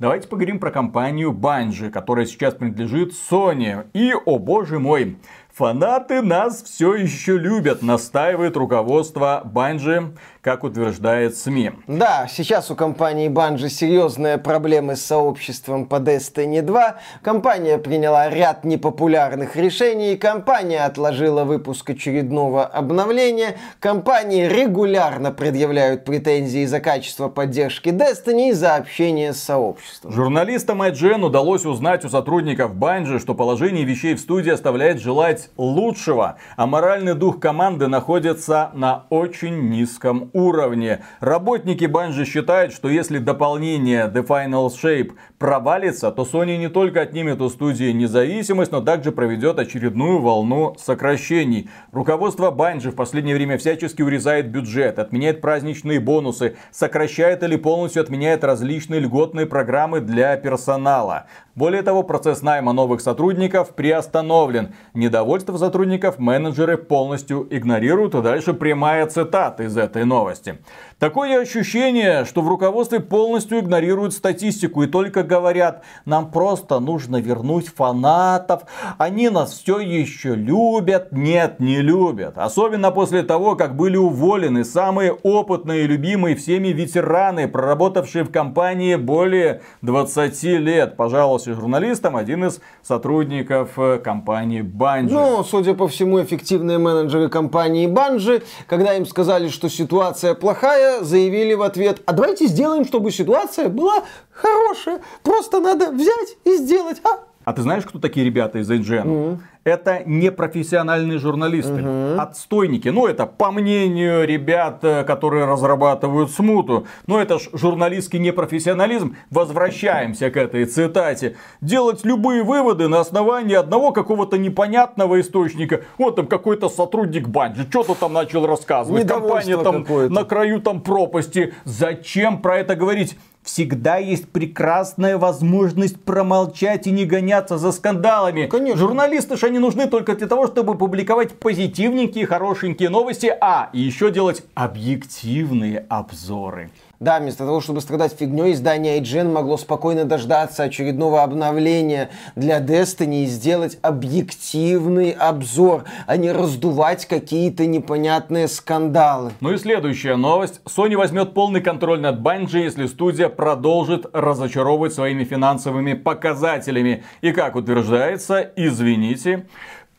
Давайте поговорим про компанию Bungie, которая сейчас принадлежит Sony. И, о боже мой, Фанаты нас все еще любят, настаивает руководство Банжи, как утверждает СМИ. Да, сейчас у компании Банжи серьезные проблемы с сообществом по Destiny 2. Компания приняла ряд непопулярных решений, компания отложила выпуск очередного обновления, компании регулярно предъявляют претензии за качество поддержки Destiny и за общение с сообществом. Журналистам IGN удалось узнать у сотрудников Банжи, что положение вещей в студии оставляет желать желать лучшего, а моральный дух команды находится на очень низком уровне. Работники Bungie считают, что если дополнение The Final Shape провалится, то Sony не только отнимет у студии независимость, но также проведет очередную волну сокращений. Руководство Bungie в последнее время всячески урезает бюджет, отменяет праздничные бонусы, сокращает или полностью отменяет различные льготные программы для персонала. Более того, процесс найма новых сотрудников приостановлен. Недовольство сотрудников менеджеры полностью игнорируют. И дальше прямая цитата из этой новости. Такое ощущение, что в руководстве полностью игнорируют статистику и только говорят, нам просто нужно вернуть фанатов, они нас все еще любят, нет, не любят. Особенно после того, как были уволены самые опытные и любимые всеми ветераны, проработавшие в компании более 20 лет. Пожалуйста, журналистам один из сотрудников э, компании Bungie. Ну, судя по всему, эффективные менеджеры компании Bungie, когда им сказали, что ситуация плохая, заявили в ответ, а давайте сделаем, чтобы ситуация была хорошая. Просто надо взять и сделать. А, а ты знаешь, кто такие ребята из IGN? Mm-hmm. Это непрофессиональные журналисты, mm-hmm. отстойники. Ну, это по мнению ребят, э, которые разрабатывают смуту. Но это ж журналистский непрофессионализм. Возвращаемся к этой цитате. Делать любые выводы на основании одного какого-то непонятного источника. Вот там какой-то сотрудник банджи, что-то там начал рассказывать. Компания там на краю там пропасти. Зачем про это говорить? Всегда есть прекрасная возможность промолчать и не гоняться за скандалами. Конечно. Журналисты же они нужны только для того, чтобы публиковать позитивненькие, хорошенькие новости, а и еще делать объективные обзоры. Да, вместо того, чтобы страдать фигней, издание IGN могло спокойно дождаться очередного обновления для Destiny и сделать объективный обзор, а не раздувать какие-то непонятные скандалы. Ну и следующая новость. Sony возьмет полный контроль над Bungie, если студия продолжит разочаровывать своими финансовыми показателями. И как утверждается, извините,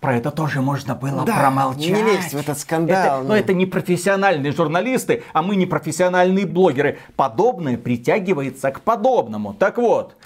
про это тоже можно было да, промолчать. Не лезть в этот скандал. Это, но это не профессиональные журналисты, а мы не профессиональные блогеры. Подобное притягивается к подобному. Так вот,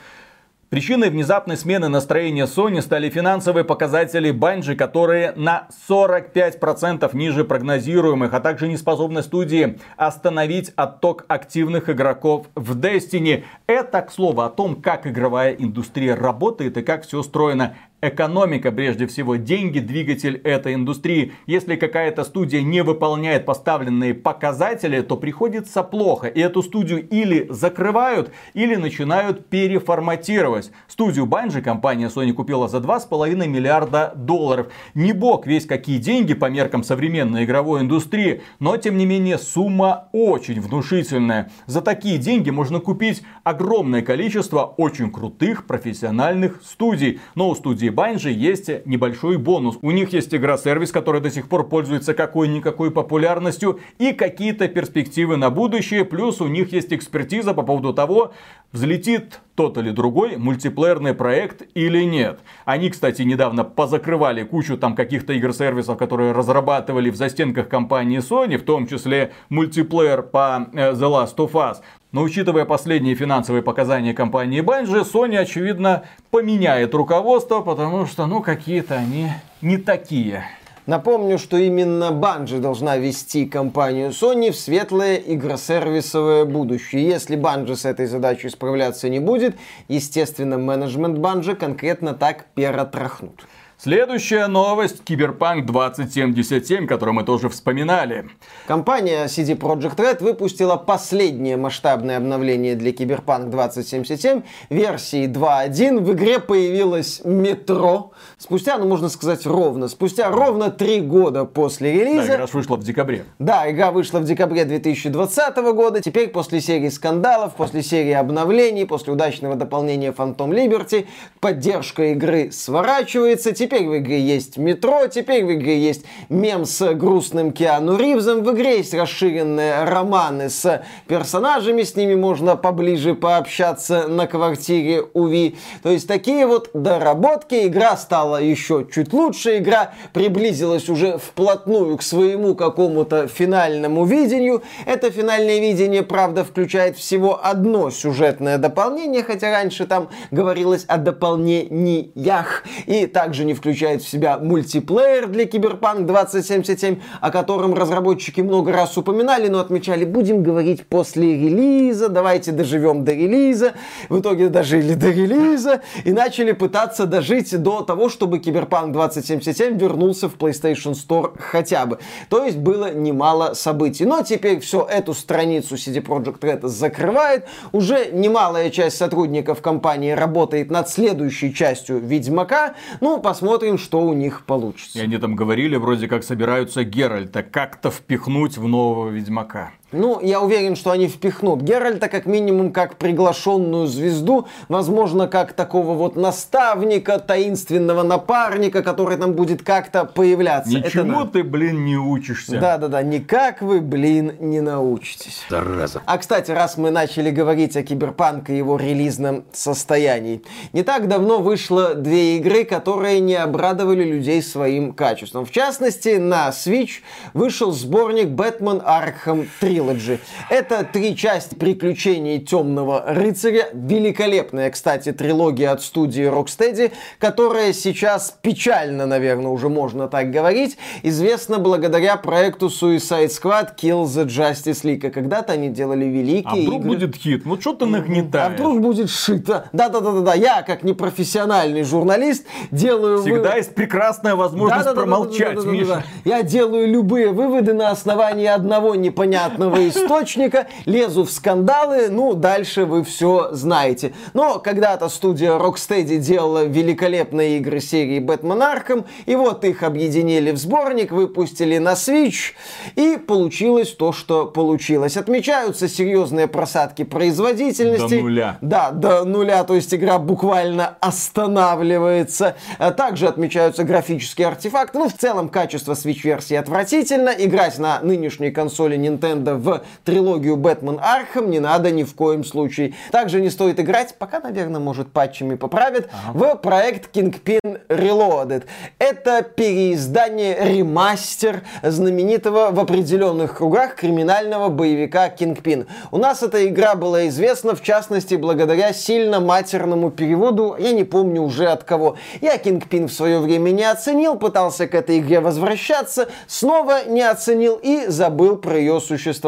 Причиной внезапной смены настроения Sony стали финансовые показатели Bungie, которые на 45% ниже прогнозируемых, а также неспособность студии остановить отток активных игроков в Destiny. Это, к слову, о том, как игровая индустрия работает и как все устроено. Экономика, прежде всего, деньги, двигатель этой индустрии. Если какая-то студия не выполняет поставленные показатели, то приходится плохо. И эту студию или закрывают, или начинают переформатировать. Студию Bungie компания Sony купила за 2,5 миллиарда долларов. Не бог весь какие деньги по меркам современной игровой индустрии, но тем не менее сумма очень внушительная. За такие деньги можно купить огромное количество очень крутых профессиональных студий. Но у студии студии Bungie есть небольшой бонус. У них есть игра-сервис, который до сих пор пользуется какой-никакой популярностью и какие-то перспективы на будущее. Плюс у них есть экспертиза по поводу того, взлетит тот или другой мультиплеерный проект или нет. Они, кстати, недавно позакрывали кучу там каких-то игр-сервисов, которые разрабатывали в застенках компании Sony, в том числе мультиплеер по э, The Last of Us. Но учитывая последние финансовые показания компании Bungie, Sony, очевидно, поменяет руководство, потому что, ну, какие-то они не такие. Напомню, что именно Bungie должна вести компанию Sony в светлое игросервисовое будущее. Если Bungie с этой задачей справляться не будет, естественно, менеджмент Bungie конкретно так перетрахнут. Следующая новость. Киберпанк 2077, которую мы тоже вспоминали. Компания CD Projekt Red выпустила последнее масштабное обновление для Киберпанк 2077 версии 2.1. В игре появилось метро. Спустя, ну можно сказать ровно, спустя ровно три года после релиза. Да, игра вышла в декабре. Да, игра вышла в декабре 2020 года. Теперь после серии скандалов, после серии обновлений, после удачного дополнения Phantom Liberty, поддержка игры сворачивается. Теперь в игре есть метро, теперь в игре есть мем с грустным Киану Ривзом, в игре есть расширенные романы с персонажами, с ними можно поближе пообщаться на квартире Уви. То есть такие вот доработки. Игра стала еще чуть лучше, игра приблизилась уже вплотную к своему какому-то финальному видению. Это финальное видение, правда, включает всего одно сюжетное дополнение, хотя раньше там говорилось о дополнениях. И также не включает в себя мультиплеер для Киберпанк 2077, о котором разработчики много раз упоминали, но отмечали, будем говорить после релиза, давайте доживем до релиза. В итоге дожили до релиза и начали пытаться дожить до того, чтобы Киберпанк 2077 вернулся в PlayStation Store хотя бы. То есть было немало событий. Но теперь все эту страницу CD Projekt Red закрывает. Уже немалая часть сотрудников компании работает над следующей частью Ведьмака. Ну, посмотрим, что у них получится. И они там говорили, вроде как собираются Геральта как-то впихнуть в нового Ведьмака. Ну, я уверен, что они впихнут Геральта как минимум как приглашенную звезду, возможно, как такого вот наставника, таинственного напарника, который там будет как-то появляться. Ничему Это ты, блин, не учишься. Да-да-да, никак вы, блин, не научитесь. Зараза. А, кстати, раз мы начали говорить о Киберпанке и его релизном состоянии. Не так давно вышло две игры, которые не обрадовали людей своим качеством. В частности, на Switch вышел сборник Batman Arkham 3 Trilogy. Это три части приключений Темного Рыцаря. Великолепная, кстати, трилогия от студии Rocksteady, которая сейчас печально, наверное, уже можно так говорить, известна благодаря проекту Suicide Squad Kill the Justice League. А когда-то они делали а великие А вдруг игры. будет хит? Ну что ты нагнетаешь? А вдруг будет шито? Да-да-да-да-да. Я, как непрофессиональный журналист, делаю... Всегда вы... есть прекрасная возможность промолчать, да. Я делаю любые выводы на основании одного непонятного источника, лезу в скандалы, ну, дальше вы все знаете. Но когда-то студия Rocksteady делала великолепные игры серии Batman Arkham, и вот их объединили в сборник, выпустили на Switch, и получилось то, что получилось. Отмечаются серьезные просадки производительности. До нуля. Да, до нуля, то есть игра буквально останавливается. А Также отмечаются графические артефакты. Ну, в целом, качество Switch-версии отвратительно. Играть на нынешней консоли Nintendo в трилогию Batman Arkham не надо ни в коем случае. Также не стоит играть, пока, наверное, может, патчами поправят, в проект Kingpin Reloaded. Это переиздание, ремастер знаменитого в определенных кругах криминального боевика Kingpin. У нас эта игра была известна, в частности, благодаря сильно матерному переводу, я не помню уже от кого. Я Kingpin в свое время не оценил, пытался к этой игре возвращаться, снова не оценил и забыл про ее существование.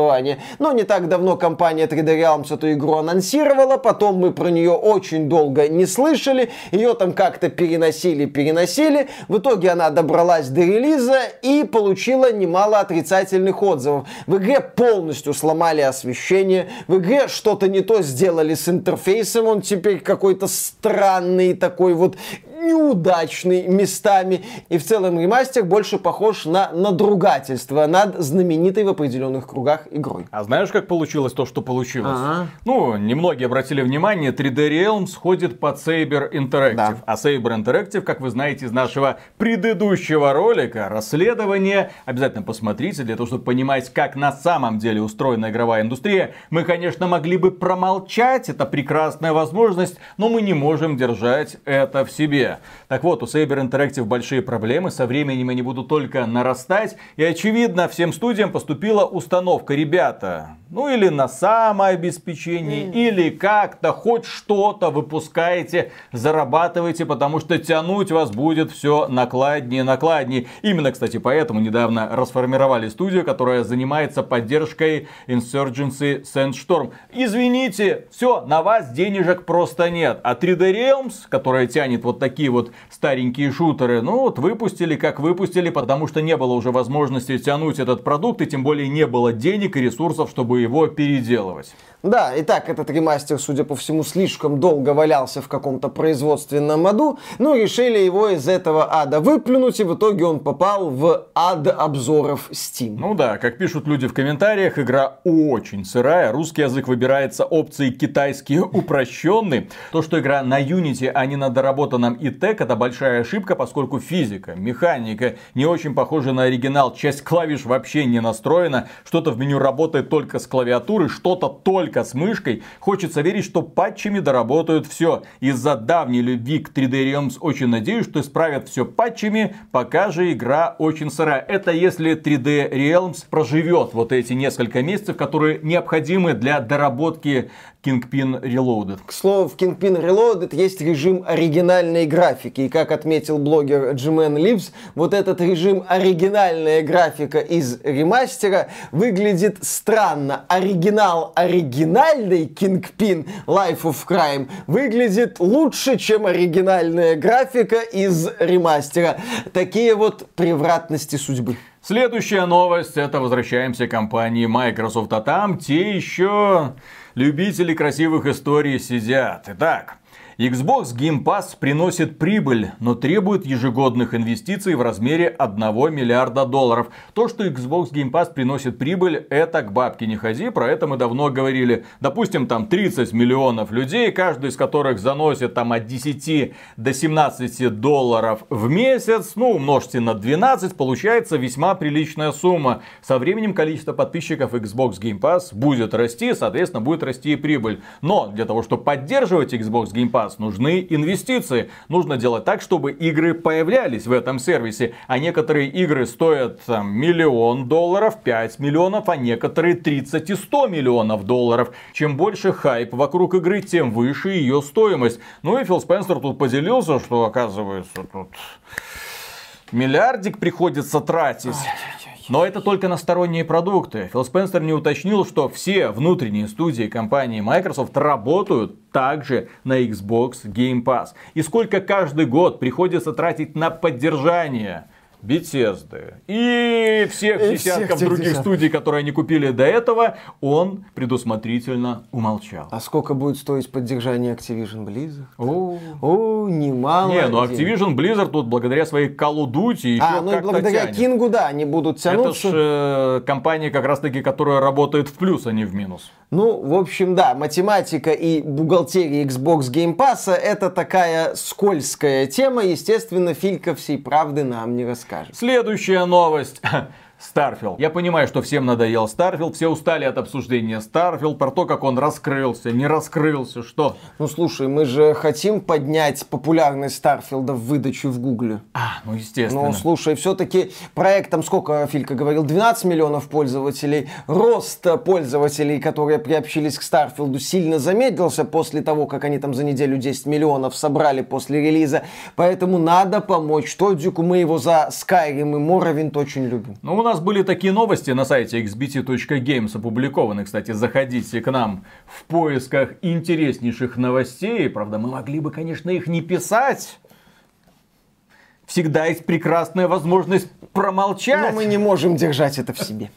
Но не так давно компания 3D Realms эту игру анонсировала, потом мы про нее очень долго не слышали, ее там как-то переносили, переносили, в итоге она добралась до релиза и получила немало отрицательных отзывов. В игре полностью сломали освещение, в игре что-то не то сделали с интерфейсом, он теперь какой-то странный такой вот неудачный местами. И в целом ремастер больше похож на надругательство над знаменитой в определенных кругах игрой. А знаешь, как получилось то, что получилось? Ага. Ну, немногие обратили внимание, 3D Realms ходит под Saber Interactive. Да. А Saber Interactive, как вы знаете из нашего предыдущего ролика, расследование, обязательно посмотрите, для того, чтобы понимать, как на самом деле устроена игровая индустрия. Мы, конечно, могли бы промолчать, это прекрасная возможность, но мы не можем держать это в себе. Так вот, у Saber Interactive большие проблемы, со временем они будут только нарастать, и очевидно, всем студиям поступила установка, ребята, ну или на самообеспечение, или как-то хоть что-то выпускаете, зарабатываете, потому что тянуть вас будет все накладнее, накладнее. Именно, кстати, поэтому недавно расформировали студию, которая занимается поддержкой Insurgency Sandstorm. Извините, все, на вас денежек просто нет. А 3D Realms, которая тянет вот такие такие вот старенькие шутеры. Ну вот выпустили, как выпустили, потому что не было уже возможности тянуть этот продукт, и тем более не было денег и ресурсов, чтобы его переделывать. Да, и так этот ремастер, судя по всему, слишком долго валялся в каком-то производственном аду, ну решили его из этого ада выплюнуть, и в итоге он попал в ад обзоров Steam. Ну да, как пишут люди в комментариях, игра очень сырая, русский язык выбирается опцией китайский [LAUGHS] упрощенный. То, что игра на Unity, а не на доработанном ITEC, это большая ошибка, поскольку физика, механика не очень похожа на оригинал, часть клавиш вообще не настроена, что-то в меню работает только с клавиатуры, что-то только только с мышкой, хочется верить, что патчами доработают все. Из-за давней любви к 3D Realms очень надеюсь, что исправят все патчами, пока же игра очень сырая. Это если 3D Realms проживет вот эти несколько месяцев, которые необходимы для доработки Kingpin Reloaded. К слову, в Kingpin Reloaded есть режим оригинальной графики. И как отметил блогер Gman Lives, вот этот режим оригинальная графика из ремастера выглядит странно. Оригинал оригинальный Kingpin Life of Crime выглядит лучше, чем оригинальная графика из ремастера. Такие вот превратности судьбы. Следующая новость, это возвращаемся к компании Microsoft, а там те еще любители красивых историй сидят. Итак, Xbox Game Pass приносит прибыль, но требует ежегодных инвестиций в размере 1 миллиарда долларов. То, что Xbox Game Pass приносит прибыль, это к бабке не ходи, про это мы давно говорили. Допустим, там 30 миллионов людей, каждый из которых заносит там от 10 до 17 долларов в месяц, ну умножьте на 12, получается весьма приличная сумма. Со временем количество подписчиков Xbox Game Pass будет расти, соответственно будет расти и прибыль. Но для того, чтобы поддерживать Xbox Game Pass, нас нужны инвестиции. Нужно делать так, чтобы игры появлялись в этом сервисе. А некоторые игры стоят там, миллион долларов, 5 миллионов, а некоторые 30 и 100 миллионов долларов. Чем больше хайп вокруг игры, тем выше ее стоимость. Ну и Фил Спенсер тут поделился, что оказывается тут миллиардик приходится тратить. Но это только на сторонние продукты. Фил Спенсер не уточнил, что все внутренние студии компании Microsoft работают также на Xbox Game Pass. И сколько каждый год приходится тратить на поддержание Bethesda и всех и десятков всех других десятков. студий, которые они купили до этого, он предусмотрительно умолчал. А сколько будет стоить поддержание Activision Blizzard? О, О немало. Не, ну Activision Blizzard тут благодаря своей Call of Duty еще А, ну и благодаря тянет. Кингу, да, они будут тянуться. Это ж э, компания как раз таки, которая работает в плюс, а не в минус. Ну, в общем, да, математика и бухгалтерия Xbox Game Pass это такая скользкая тема. Естественно, Филька всей правды нам не расскажет. Следующая новость. [LAUGHS] Starfield. Я понимаю, что всем надоел Starfield, все устали от обсуждения Starfield, про то, как он раскрылся, не раскрылся, что? Ну слушай, мы же хотим поднять популярность Starfield а в выдачу в Гугле. А, ну естественно. Ну слушай, все-таки проект там сколько, Филька говорил, 12 миллионов пользователей. Рост пользователей, которые приобщились к Starfield у, сильно замедлился после того, как они там за неделю 10 миллионов собрали после релиза. Поэтому надо помочь Тоддику, мы его за Skyrim и Моровинт очень любим. Ну, у нас были такие новости на сайте xbt.games опубликованы. Кстати, заходите к нам в поисках интереснейших новостей. Правда, мы могли бы, конечно, их не писать всегда есть прекрасная возможность промолчать. Но мы не можем держать это в себе.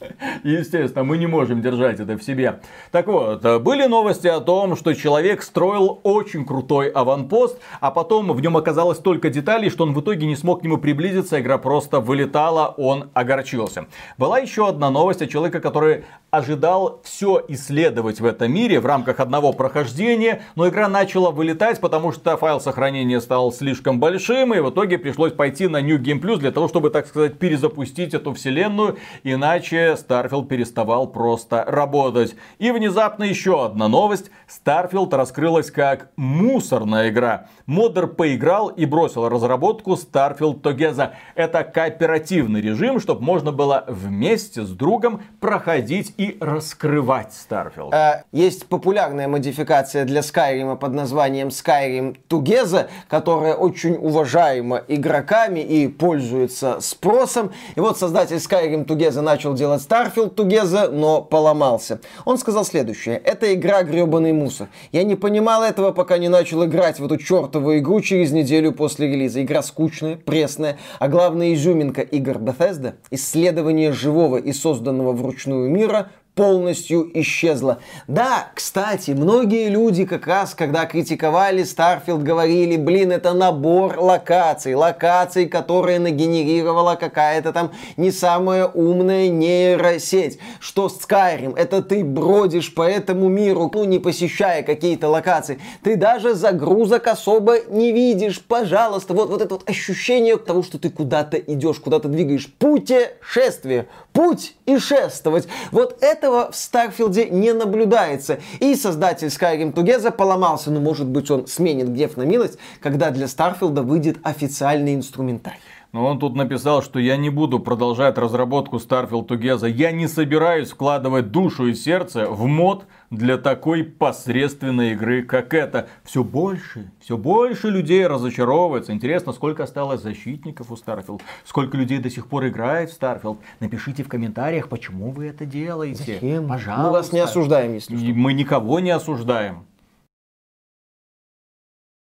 Естественно, мы не можем держать это в себе. Так вот, были новости о том, что человек строил очень крутой аванпост, а потом в нем оказалось столько деталей, что он в итоге не смог к нему приблизиться, игра просто вылетала, он огорчился. Была еще одна новость о человеке, который ожидал все исследовать в этом мире в рамках одного прохождения, но игра начала вылетать, потому что файл сохранения стал слишком большим, и в итоге пришлось пойти на New Game Plus для того, чтобы, так сказать, перезапустить эту вселенную, иначе Starfield переставал просто работать. И внезапно еще одна новость. Starfield раскрылась как мусорная игра. Модер поиграл и бросил разработку Starfield Together. Это кооперативный режим, чтобы можно было вместе с другом проходить и раскрывать Starfield. Э, Есть популярная модификация для Skyrim под названием Skyrim Together, которая очень уважаема игроками и пользуется спросом. И вот создатель Skyrim Together начал делать Starfield Together, но поломался. Он сказал следующее. Это игра гребаный мусор. Я не понимал этого, пока не начал играть в эту чертову игру через неделю после релиза. Игра скучная, пресная, а главная изюминка игр Bethesda — исследование живого и созданного вручную мира полностью исчезла. Да, кстати, многие люди как раз, когда критиковали Starfield, говорили, блин, это набор локаций, локаций, которые нагенерировала какая-то там не самая умная нейросеть. Что Skyrim, это ты бродишь по этому миру, ну, не посещая какие-то локации. Ты даже загрузок особо не видишь. Пожалуйста, вот, вот это вот ощущение того, что ты куда-то идешь, куда-то двигаешь. Путешествие. Путь и шествовать. Вот этого в Starfield е не наблюдается. И создатель Skyrim Together поломался. Но может быть он сменит гнев на милость, когда для Starfield а выйдет официальный инструментарий. Но он тут написал, что я не буду продолжать разработку Starfield Together. Я не собираюсь вкладывать душу и сердце в мод для такой посредственной игры, как эта. Все больше, все больше людей разочаровывается. Интересно, сколько осталось защитников у Starfield? Сколько людей до сих пор играет в Starfield? Напишите в комментариях, почему вы это делаете. Зачем? Пожалуйста. Мы вас не осуждаем, если что. Мы никого не осуждаем.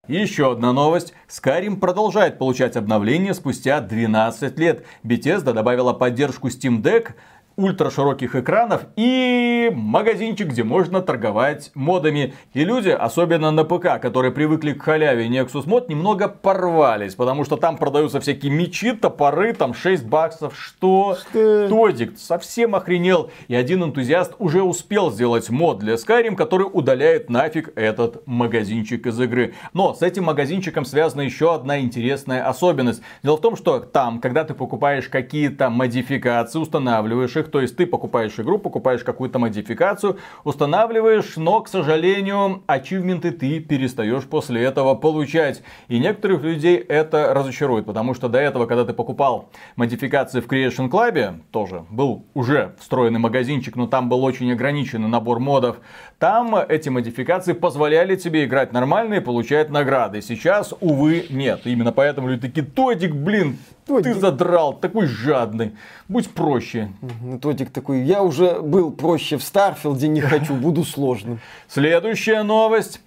Еще одна новость. Skyrim продолжает получать обновления спустя 12 лет. Bethesda добавила поддержку Steam Deck, ультрашироких экранов и магазинчик, где можно торговать модами. И люди, особенно на ПК, которые привыкли к халяве Nexus Mod, немного порвались, потому что там продаются всякие мечи, топоры, там 6 баксов. Что? Что? Тодик совсем охренел. И один энтузиаст уже успел сделать мод для Skyrim, который удаляет нафиг этот магазинчик из игры. Но с этим магазинчиком связана еще одна интересная особенность. Дело в том, что там, когда ты покупаешь какие-то модификации, устанавливаешь их, то есть ты покупаешь игру, покупаешь какую-то модификацию, устанавливаешь, но, к сожалению, ачивменты ты перестаешь после этого получать. И некоторых людей это разочарует, потому что до этого, когда ты покупал модификации в Creation Club, тоже был уже встроенный магазинчик, но там был очень ограниченный набор модов, там эти модификации позволяли тебе играть нормально и получать награды. Сейчас, увы, нет. Именно поэтому люди такие, Тодик, блин, ты задрал, такой жадный. Будь проще. Ну, Тодик такой, я уже был проще в Starfield е, не хочу, буду сложным. Следующая новость.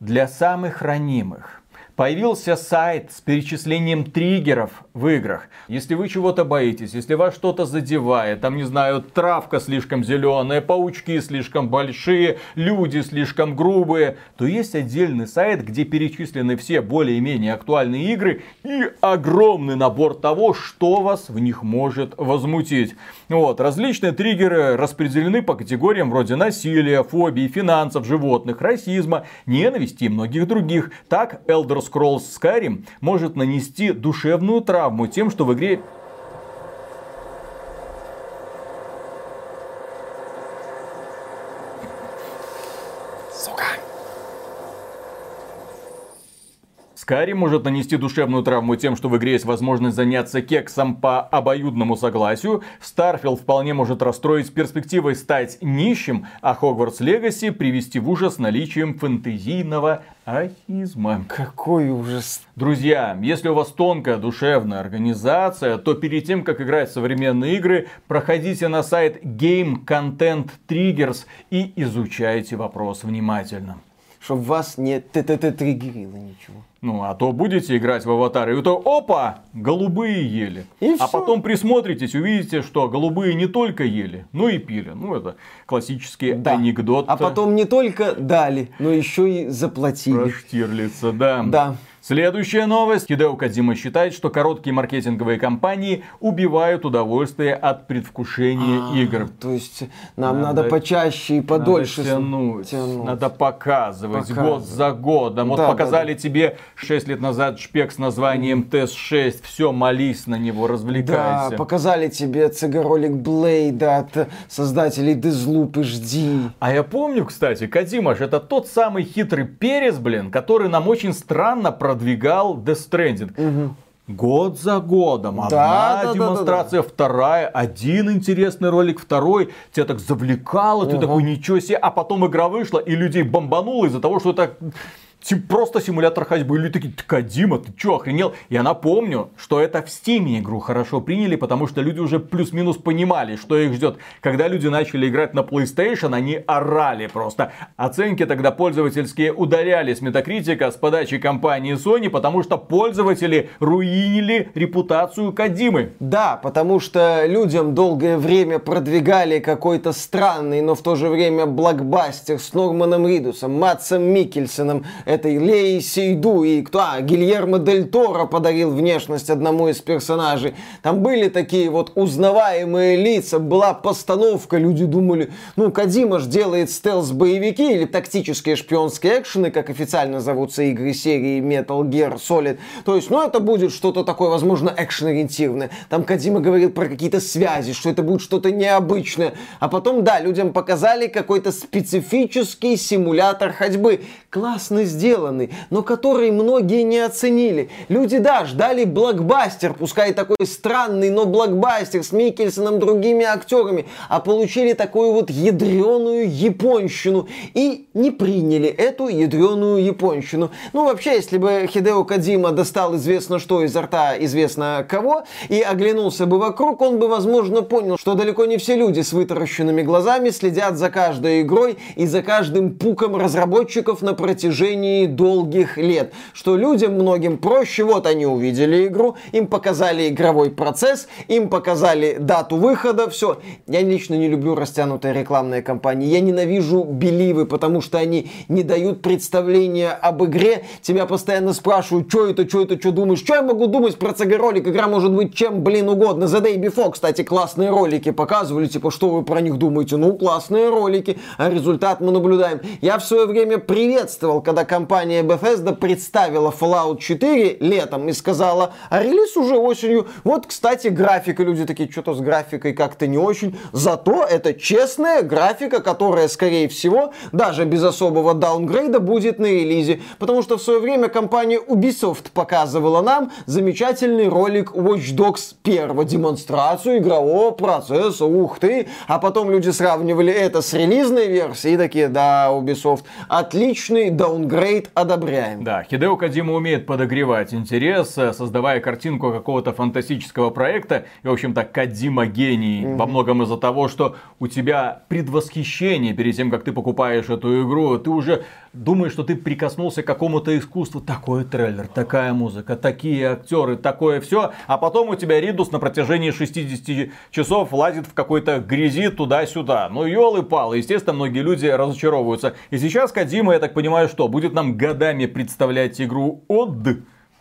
Для самых ранимых. Появился сайт с перечислением триггеров в играх. Если вы чего-то боитесь, если вас что-то задевает, там, не знаю, травка слишком зеленая, паучки слишком большие, люди слишком грубые, то есть отдельный сайт, где перечислены все более-менее актуальные игры и огромный набор того, что вас в них может возмутить. Вот, различные триггеры распределены по категориям вроде насилия, фобии, финансов, животных, расизма, ненависти и многих других. Так, Elder Scrolls Skyrim может нанести душевную травму тем, что в игре Skyrim может нанести душевную травму тем, что в игре есть возможность заняться кексом по обоюдному согласию. Starfield вполне может расстроить перспективой стать нищим, а Hogwarts Legacy привести в ужас наличием фэнтезийного ахизма. Какой ужас. Друзья, если у вас тонкая душевная организация, то перед тем, как играть в современные игры, проходите на сайт Game Content Triggers и изучайте вопрос внимательно. Чтоб вас не т-т-т-триггерило ничего. Ну, а то будете играть в аватары, и то опа, голубые ели. И а всё. потом присмотритесь, увидите, что голубые не только ели, но и пили. Ну, это классический Да. анекдот. А потом не только дали, но еще и заплатили. Про Штирлица, да. Да. Следующая новость. Хидео Кадзима считает, что короткие маркетинговые кампании убивают удовольствие от предвкушения А, игр. То есть нам Надо- надо, почаще и подольше Надо тянуть, тянуть. надо показывать Показывать. год за годом. Вот Да, показали тебе 6 лет назад шпек с названием ТЭС-6. Все, молись на него, Да, развлекайся. показали тебе цегаролик Блейда от создателей Дезлуп и жди. А я помню, кстати, Кадимаш, это тот самый хитрый перец, блин, который нам очень странно продвигал Death Stranding. год за годом. Да, Одна да, да, демонстрация, вторая, один интересный ролик, второй. Тебя так завлекало, ты такой, ничего себе. А потом игра вышла, и людей бомбануло из-за того, что это просто симулятор ходьбы. И люди такие, Кадима, ты чё, охренел? Я напомню, что это в Стиме игру хорошо приняли, потому что люди уже плюс-минус понимали, что их ждет. Когда люди начали играть на PlayStation, они орали просто. Оценки тогда пользовательские ударяли с Метакритика с подачи компании Sony, потому что пользователи руинили репутацию Кадимы. Да, потому что людям долгое время продвигали какой-то странный, но в то же время блокбастер с Норманом Ридусом, Матсом Микельсоном, этой Леей Сейду и кто? А, Гильермо Дель Торо подарил внешность одному из персонажей. Там были такие вот узнаваемые лица, была постановка, люди думали, ну, Кадима ж делает стелс-боевики или тактические шпионские экшены, как официально зовутся игры серии Metal Gear Solid. То есть, ну, это будет что-то такое, возможно, экшен-ориентированное. Там Кадима говорил про какие-то связи, что это будет что-то необычное. А потом, да, людям показали какой-то специфический симулятор ходьбы. Классно сделанный, но который многие не оценили. Люди, да, ждали блокбастер, пускай такой странный, но блокбастер с Микельсоном, другими актерами, а получили такую вот ядреную японщину и не приняли эту ядреную японщину. Ну, вообще, если бы Хидео Кадима достал известно что из рта известно кого и оглянулся бы вокруг, он бы, возможно, понял, что далеко не все люди с вытаращенными глазами следят за каждой игрой и за каждым пуком разработчиков на протяжении долгих лет. Что людям многим проще, вот они увидели игру, им показали игровой процесс, им показали дату выхода, все. Я лично не люблю растянутые рекламные кампании. Я ненавижу беливы, потому что они не дают представления об игре. Тебя постоянно спрашивают, что это, что это, что думаешь. Что я могу думать про CG-ролик? Игра может быть чем, блин, угодно. The Day Before, кстати, классные ролики показывали. Типа, что вы про них думаете? Ну, классные ролики. А результат мы наблюдаем. Я в свое время приветствовал, когда компания Bethesda представила Fallout 4 летом и сказала, а релиз уже осенью. Вот, кстати, графика. Люди такие, что-то с графикой как-то не очень. Зато это честная графика, которая, скорее всего, даже без особого даунгрейда будет на релизе. Потому что в свое время компания Ubisoft показывала нам замечательный ролик Watch Dogs 1, демонстрацию игрового процесса, ух ты. А потом люди сравнивали это с релизной версией и такие, да, Ubisoft, отличный даунгрейд, одобряем. Да, Хидео Кадима умеет подогревать интерес, э, создавая картинку какого-то фантастического проекта. И, в общем-то, Кадима гений. Во многом из-за того, что у тебя предвосхищение перед тем, как ты покупаешь эту игру. Ты уже думаешь, что ты прикоснулся к какому-то искусству. Такой трейлер, такая музыка, такие актеры, такое все. А потом у тебя Ридус на протяжении 60 часов лазит в какой-то грязи туда-сюда. Ну, елы-палы. Естественно, многие люди разочаровываются. И сейчас Кадима, я так понимаю, что будет нам годами представлять игру от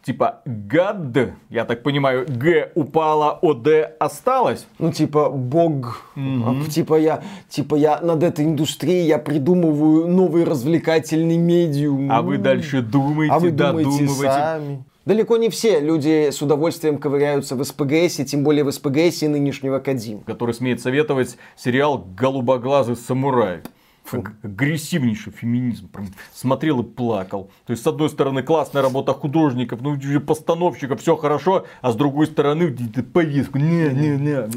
типа гад, я так понимаю, Г упала, ОД осталась. Ну, типа, бог, а, типа я, типа я над этой индустрией, я придумываю новый развлекательный медиум. А вы дальше думаете, а вы думаете додумываете. сами. Далеко не все люди с удовольствием ковыряются в СПГС, тем более в СПГС нынешнего Кадим. который смеет советовать сериал «Голубоглазый самурай». Аг- Агрессивнейший феминизм. Прям смотрел и плакал. То есть, с одной стороны, классная работа художников, ну, постановщиков, все хорошо, а с другой стороны, повестку. Не, не, не.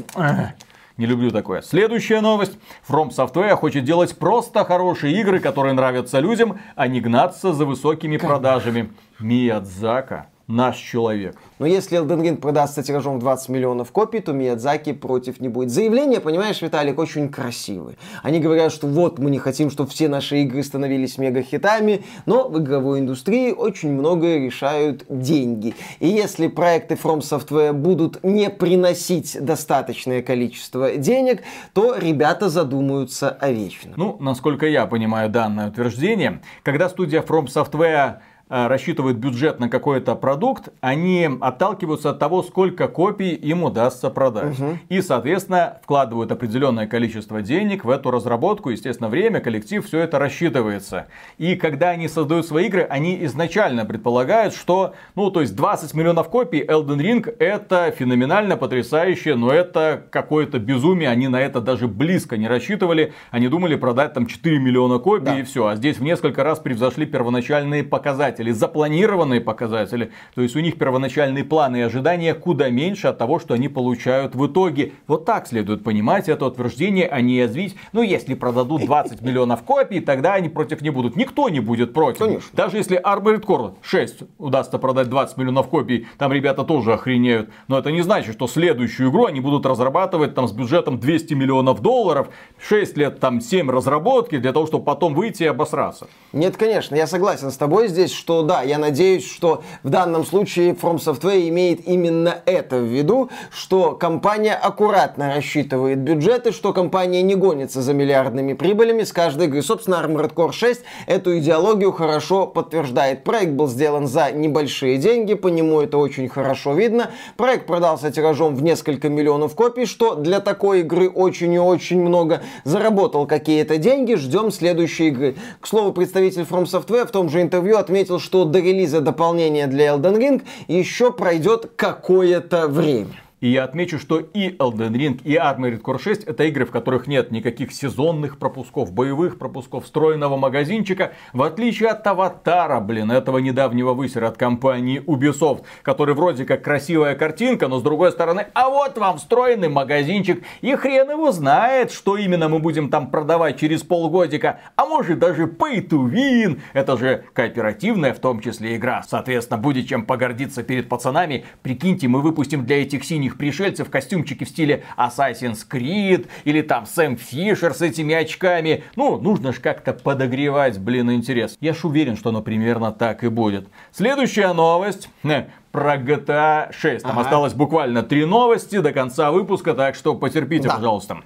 Не люблю такое. Следующая новость. From Software хочет делать просто хорошие игры, которые нравятся людям, а не гнаться за высокими продажами. Миядзака наш человек. Но если Elden Ring продастся тиражом в 20 миллионов копий, то Миядзаки против не будет. Заявление, понимаешь, Виталик, очень красивые. Они говорят, что вот мы не хотим, чтобы все наши игры становились мега-хитами, но в игровой индустрии очень многое решают деньги. И если проекты From Software будут не приносить достаточное количество денег, то ребята задумаются о вечном. Ну, насколько я понимаю данное утверждение, когда студия From Software э, рассчитывает бюджет на какой-то продукт, они отталкиваются от того, сколько копий им удастся продать. И, соответственно, вкладывают определенное количество денег в эту разработку, естественно, время, коллектив, все это рассчитывается. И когда они создают свои игры, они изначально предполагают, что, ну, то есть 20 миллионов копий Elden Ring это феноменально, потрясающе, но это какое-то безумие, они на это даже близко не рассчитывали, они думали продать там 4 миллиона копий Да. и все, а здесь в несколько раз превзошли первоначальные показатели. Показатели, запланированные показатели. То есть у них первоначальные планы и ожидания куда меньше от того, что они получают в итоге. Вот так следует понимать это утверждение, а не язвить. Ну, если продадут 20 миллионов копий, тогда они против не будут. Никто не будет против. Конечно. Даже если Armored Core 6 удастся продать 20 миллионов копий, там ребята тоже охренеют. Но это не значит, что следующую игру они будут разрабатывать там с бюджетом 200 миллионов долларов, 6 лет там 7 разработки для того, чтобы потом выйти и обосраться. Нет, конечно, я согласен с тобой здесь, что да, я надеюсь, что в данном случае From Software имеет именно это в виду, что компания аккуратно рассчитывает бюджеты, что компания не гонится за миллиардными прибылями с каждой игры. Собственно, Armored Core 6 эту идеологию хорошо подтверждает. Проект был сделан за небольшие деньги, по нему это очень хорошо видно. Проект продался тиражом в несколько миллионов копий, что для такой игры очень и очень много. Заработал какие-то деньги, ждем следующей игры. К слову, представитель From Software в том же интервью отметил, что до релиза дополнения для Elden Ring еще пройдет какое-то время. И я отмечу, что и Elden Ring, и Armored Core 6 это игры, в которых нет никаких сезонных пропусков, боевых пропусков, встроенного магазинчика, в отличие от Аватара, блин, этого недавнего высера от компании Ubisoft, который вроде как красивая картинка, но с другой стороны, а вот вам встроенный магазинчик, и хрен его знает, что именно мы будем там продавать через полгодика, а может даже pay to win, это же кооперативная в том числе игра, соответственно, будет чем погордиться перед пацанами, прикиньте, мы выпустим для этих синих пришельцев костюмчики в стиле Assassin's Creed или там Сэм Фишер с этими очками. Ну, нужно же как-то подогревать, блин, интерес. Я ж уверен, что оно примерно так и будет. Следующая новость. э, Про GTA 6. Там Ага. осталось буквально три новости до конца выпуска, так что потерпите, Да. пожалуйста.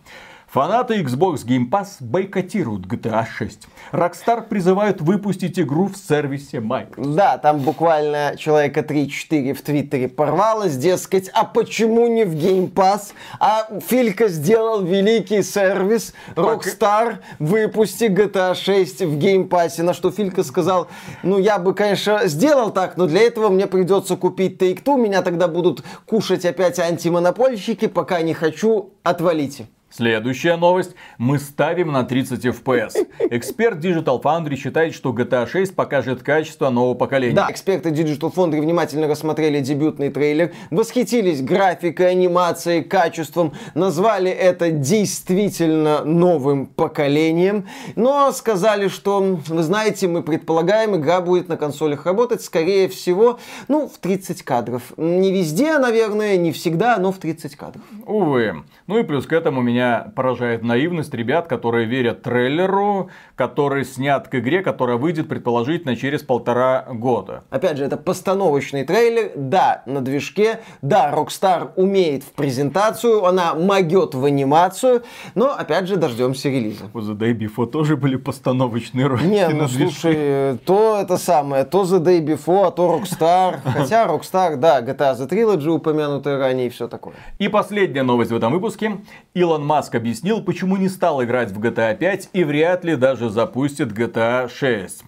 Фанаты Xbox Game Pass бойкотируют GTA 6. Rockstar призывают выпустить игру в сервисе Microsoft. Да, там буквально человека 3-4 в Твиттере порвалось, дескать, а почему не в Game Pass? А Филька сделал великий сервис, Rockstar, выпусти GTA 6 в Game Pass. На что Филька сказал, ну я бы, конечно, сделал так, но для этого мне придется купить Take-Two, меня тогда будут кушать опять антимонопольщики, пока не хочу, отвалите. Следующая новость. Мы ставим на 30 FPS. Эксперт Digital Foundry считает, что GTA 6 покажет качество нового поколения. Да, эксперты Digital Foundry внимательно рассмотрели дебютный трейлер, восхитились графикой, анимацией, качеством, назвали это действительно новым поколением, но сказали, что, вы знаете, мы предполагаем, игра будет на консолях работать, скорее всего, ну, в 30 кадров. Не везде, наверное, не всегда, но в 30 кадров. Увы. Ну и плюс к этому меня поражает наивность ребят, которые верят трейлеру, который снят к игре, которая выйдет предположительно через полтора года. Опять же, это постановочный трейлер. Да, на движке. Да, Rockstar умеет в презентацию, она могет в анимацию. Но, опять же, дождемся релиза. У The Day Before тоже были постановочные ролики Не, ну слушай, то это самое, то The Day Before, а то Rockstar. [LAUGHS] Хотя Rockstar, да, GTA The Trilogy упомянутая ранее и все такое. И последняя новость в этом выпуске. Илон Маск объяснил, почему не стал играть в GTA 5 и вряд ли даже запустит GTA 6.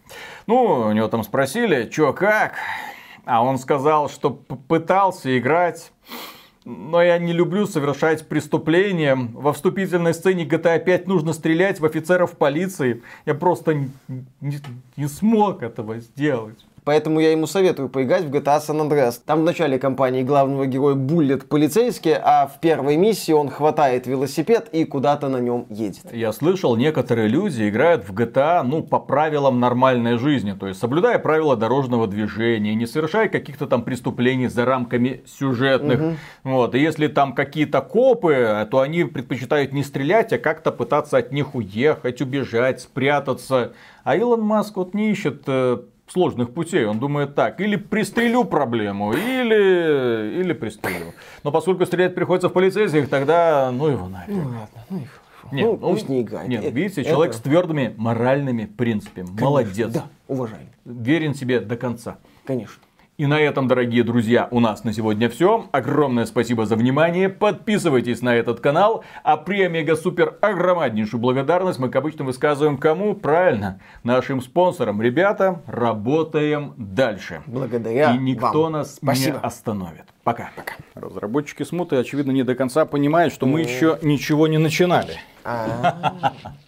Ну, у него там спросили, чё как? А он сказал, что пытался играть, но я не люблю совершать преступления. Во вступительной сцене GTA 5 нужно стрелять в офицеров полиции. Я просто не- не смог этого сделать. Поэтому я ему советую поиграть в GTA San Andreas. Там в начале кампании главного героя буллет полицейский, а в первой миссии он хватает велосипед и куда-то на нем едет. Я слышал, некоторые люди играют в GTA, ну, по правилам нормальной жизни. То есть, соблюдая правила дорожного движения, не совершая каких-то там преступлений за рамками сюжетных. Вот. И если там какие-то копы, то они предпочитают не стрелять, а как-то пытаться от них уехать, убежать, спрятаться. А Илон Маск вот не ищет э, сложных путей. Он думает так, или пристрелю проблему, или, или пристрелю. Но поскольку стрелять приходится в полицейских, тогда ну его нафиг. Ну ладно, ну и хорошо. Нет, ну, пусть не играет. Нет, Э, видите, это- человек с твердыми моральными принципами. Молодец. Да, уважаем. Верен себе до конца. Конечно. И на этом, дорогие друзья, у нас на сегодня все. Огромное спасибо за внимание. Подписывайтесь на этот канал. А при Омега Супер огромнейшую благодарность мы, как обычно, высказываем кому? Правильно, нашим спонсорам. Ребята, работаем дальше. Благодаря И никто вам. нас Спасибо. не остановит. Пока. Пока. Разработчики смуты, очевидно, не до конца понимают, что мы еще ничего не начинали. [LAUGHS]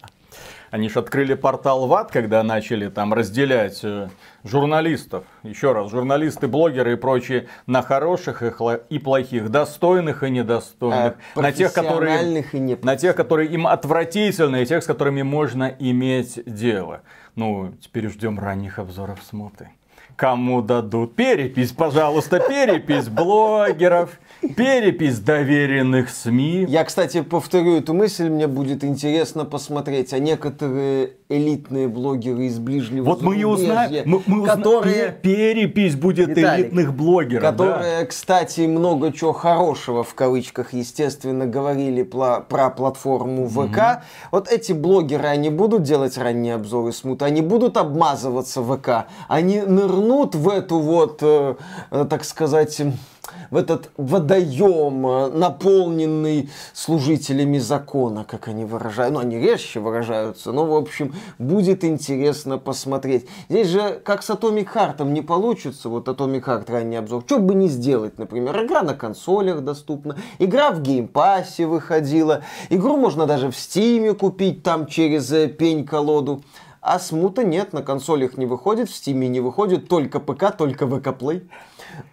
Они же открыли портал в ад, когда начали там разделять э, журналистов. Еще раз, журналисты, блогеры и прочие на хороших и, плохих, достойных и недостойных. А, на тех, которые, и не на тех, которые им отвратительны, и тех, с которыми можно иметь дело. Ну, теперь ждем ранних обзоров смоты. Кому дадут перепись, пожалуйста, перепись блогеров, перепись доверенных СМИ. Я, кстати, повторю эту мысль, мне будет интересно посмотреть, а некоторые элитные блогеры из ближнего Вот мы и узнаем, мы, мы узна- которые, пе- перепись будет Виталик, элитных блогеров. да. которые, кстати, много чего хорошего, в кавычках, естественно, говорили пла- про платформу ВК. Вот эти блогеры, они будут делать ранние обзоры смута, они будут обмазываться ВК, они нырнут в эту вот, э, э, так сказать, в этот водоем, э, наполненный служителями закона, как они выражают. Ну, они резче выражаются, но, в общем, будет интересно посмотреть. Здесь же, как с Atomic Heart не получится, вот Atomic Heart ранний обзор, что бы не сделать, например, игра на консолях доступна, игра в Game Pass е выходила, игру можно даже в Steam е купить там через э, пень-колоду. А смута нет, на консолях не выходит, в Steam е не выходит, только ПК, только ВК Play.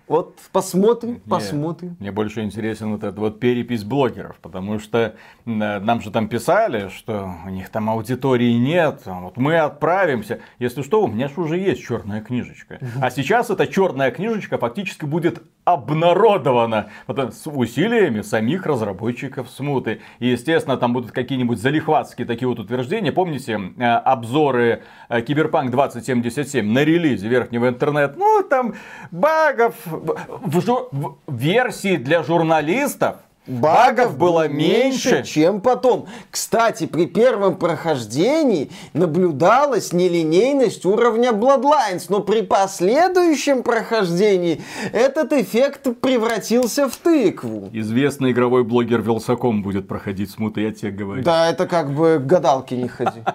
Вот посмотрим, Не, посмотрим. Мне больше интересен вот эта вот перепись блогеров, потому что э, нам же там писали, что у них там аудитории нет, а вот мы отправимся. Если что, у меня же уже есть черная книжечка. А сейчас эта черная книжечка фактически будет обнародована э, с усилиями самих разработчиков смуты. И, естественно, там будут какие-нибудь залихватские такие вот утверждения. Помните э, обзоры Киберпанк 2077 на релизе верхнего интернета? Ну, там багов в, в жу- в версии для журналистов багов было меньше. чем потом. Кстати, при первом прохождении наблюдалась нелинейность уровня Bloodlines, но при последующем прохождении этот эффект превратился в тыкву. Известный игровой блогер Велсаком будет проходить смуты, я тебе говорю. Да, это как бы к гадалке не ходи. [LAUGHS]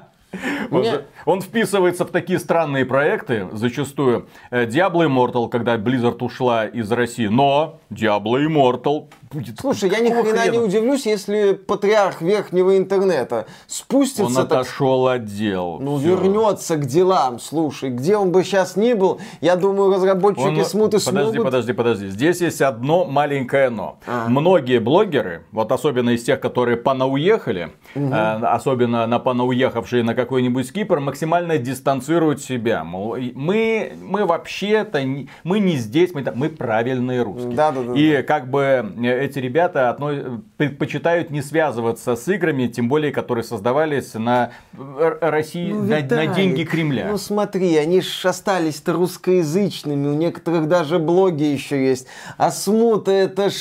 Он, Мне- он вписывается в такие странные проекты, зачастую. Э, Diablo Immortal, когда Blizzard ушла из России, но Diablo Immortal будет... Слушай, я ни хрена не удивлюсь, если патриарх верхнего интернета Он спустится так отошел от дел. Ну, Всё. вернется к делам, слушай, где он бы сейчас ни был, я думаю, разработчики Он- смуты подожди, смогут... подожди, подожди. Здесь есть одно маленькое но. А. Многие блогеры, вот особенно из тех, которые понауехали, э, особенно на понауехавшие на какой-нибудь Кипр, максимально дистанцируют себя. Мол, мы, мы вообще-то, не- мы не здесь, мы, мы правильные русские. Да-да-да. И как бы э, эти ребята отно- предпочитают не связываться с играми, тем более, которые создавались на э, России, Ну, на, на деньги Кремля. Ну смотри, они ж остались-то русскоязычными, у некоторых даже блоги еще есть. А смута это ж,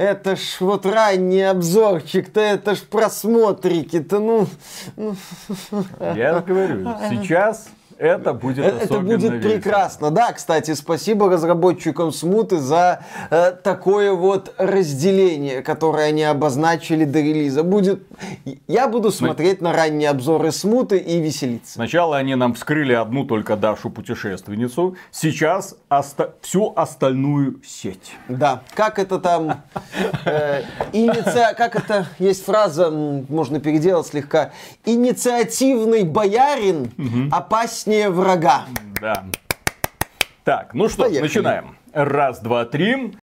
это ж вот ранний обзорчик-то, это ж просмотрики-то, ну... ну, Я говорю, сейчас это будет Э, Это будет весело. прекрасно. Да, кстати, спасибо разработчикам Смуты за э, такое вот разделение, которое они обозначили до релиза. Будет... Я буду смотреть на ранние обзоры Смуты и веселиться. Сначала они нам вскрыли одну только Дашу путешественницу, сейчас оста- всю остальную сеть. Да, как это там... э, иниция- Как это... Есть фраза, можно переделать слегка. Инициативный боярин опаснее врага. Да. Так, ну что, Поехали. начинаем. Раз, два, три.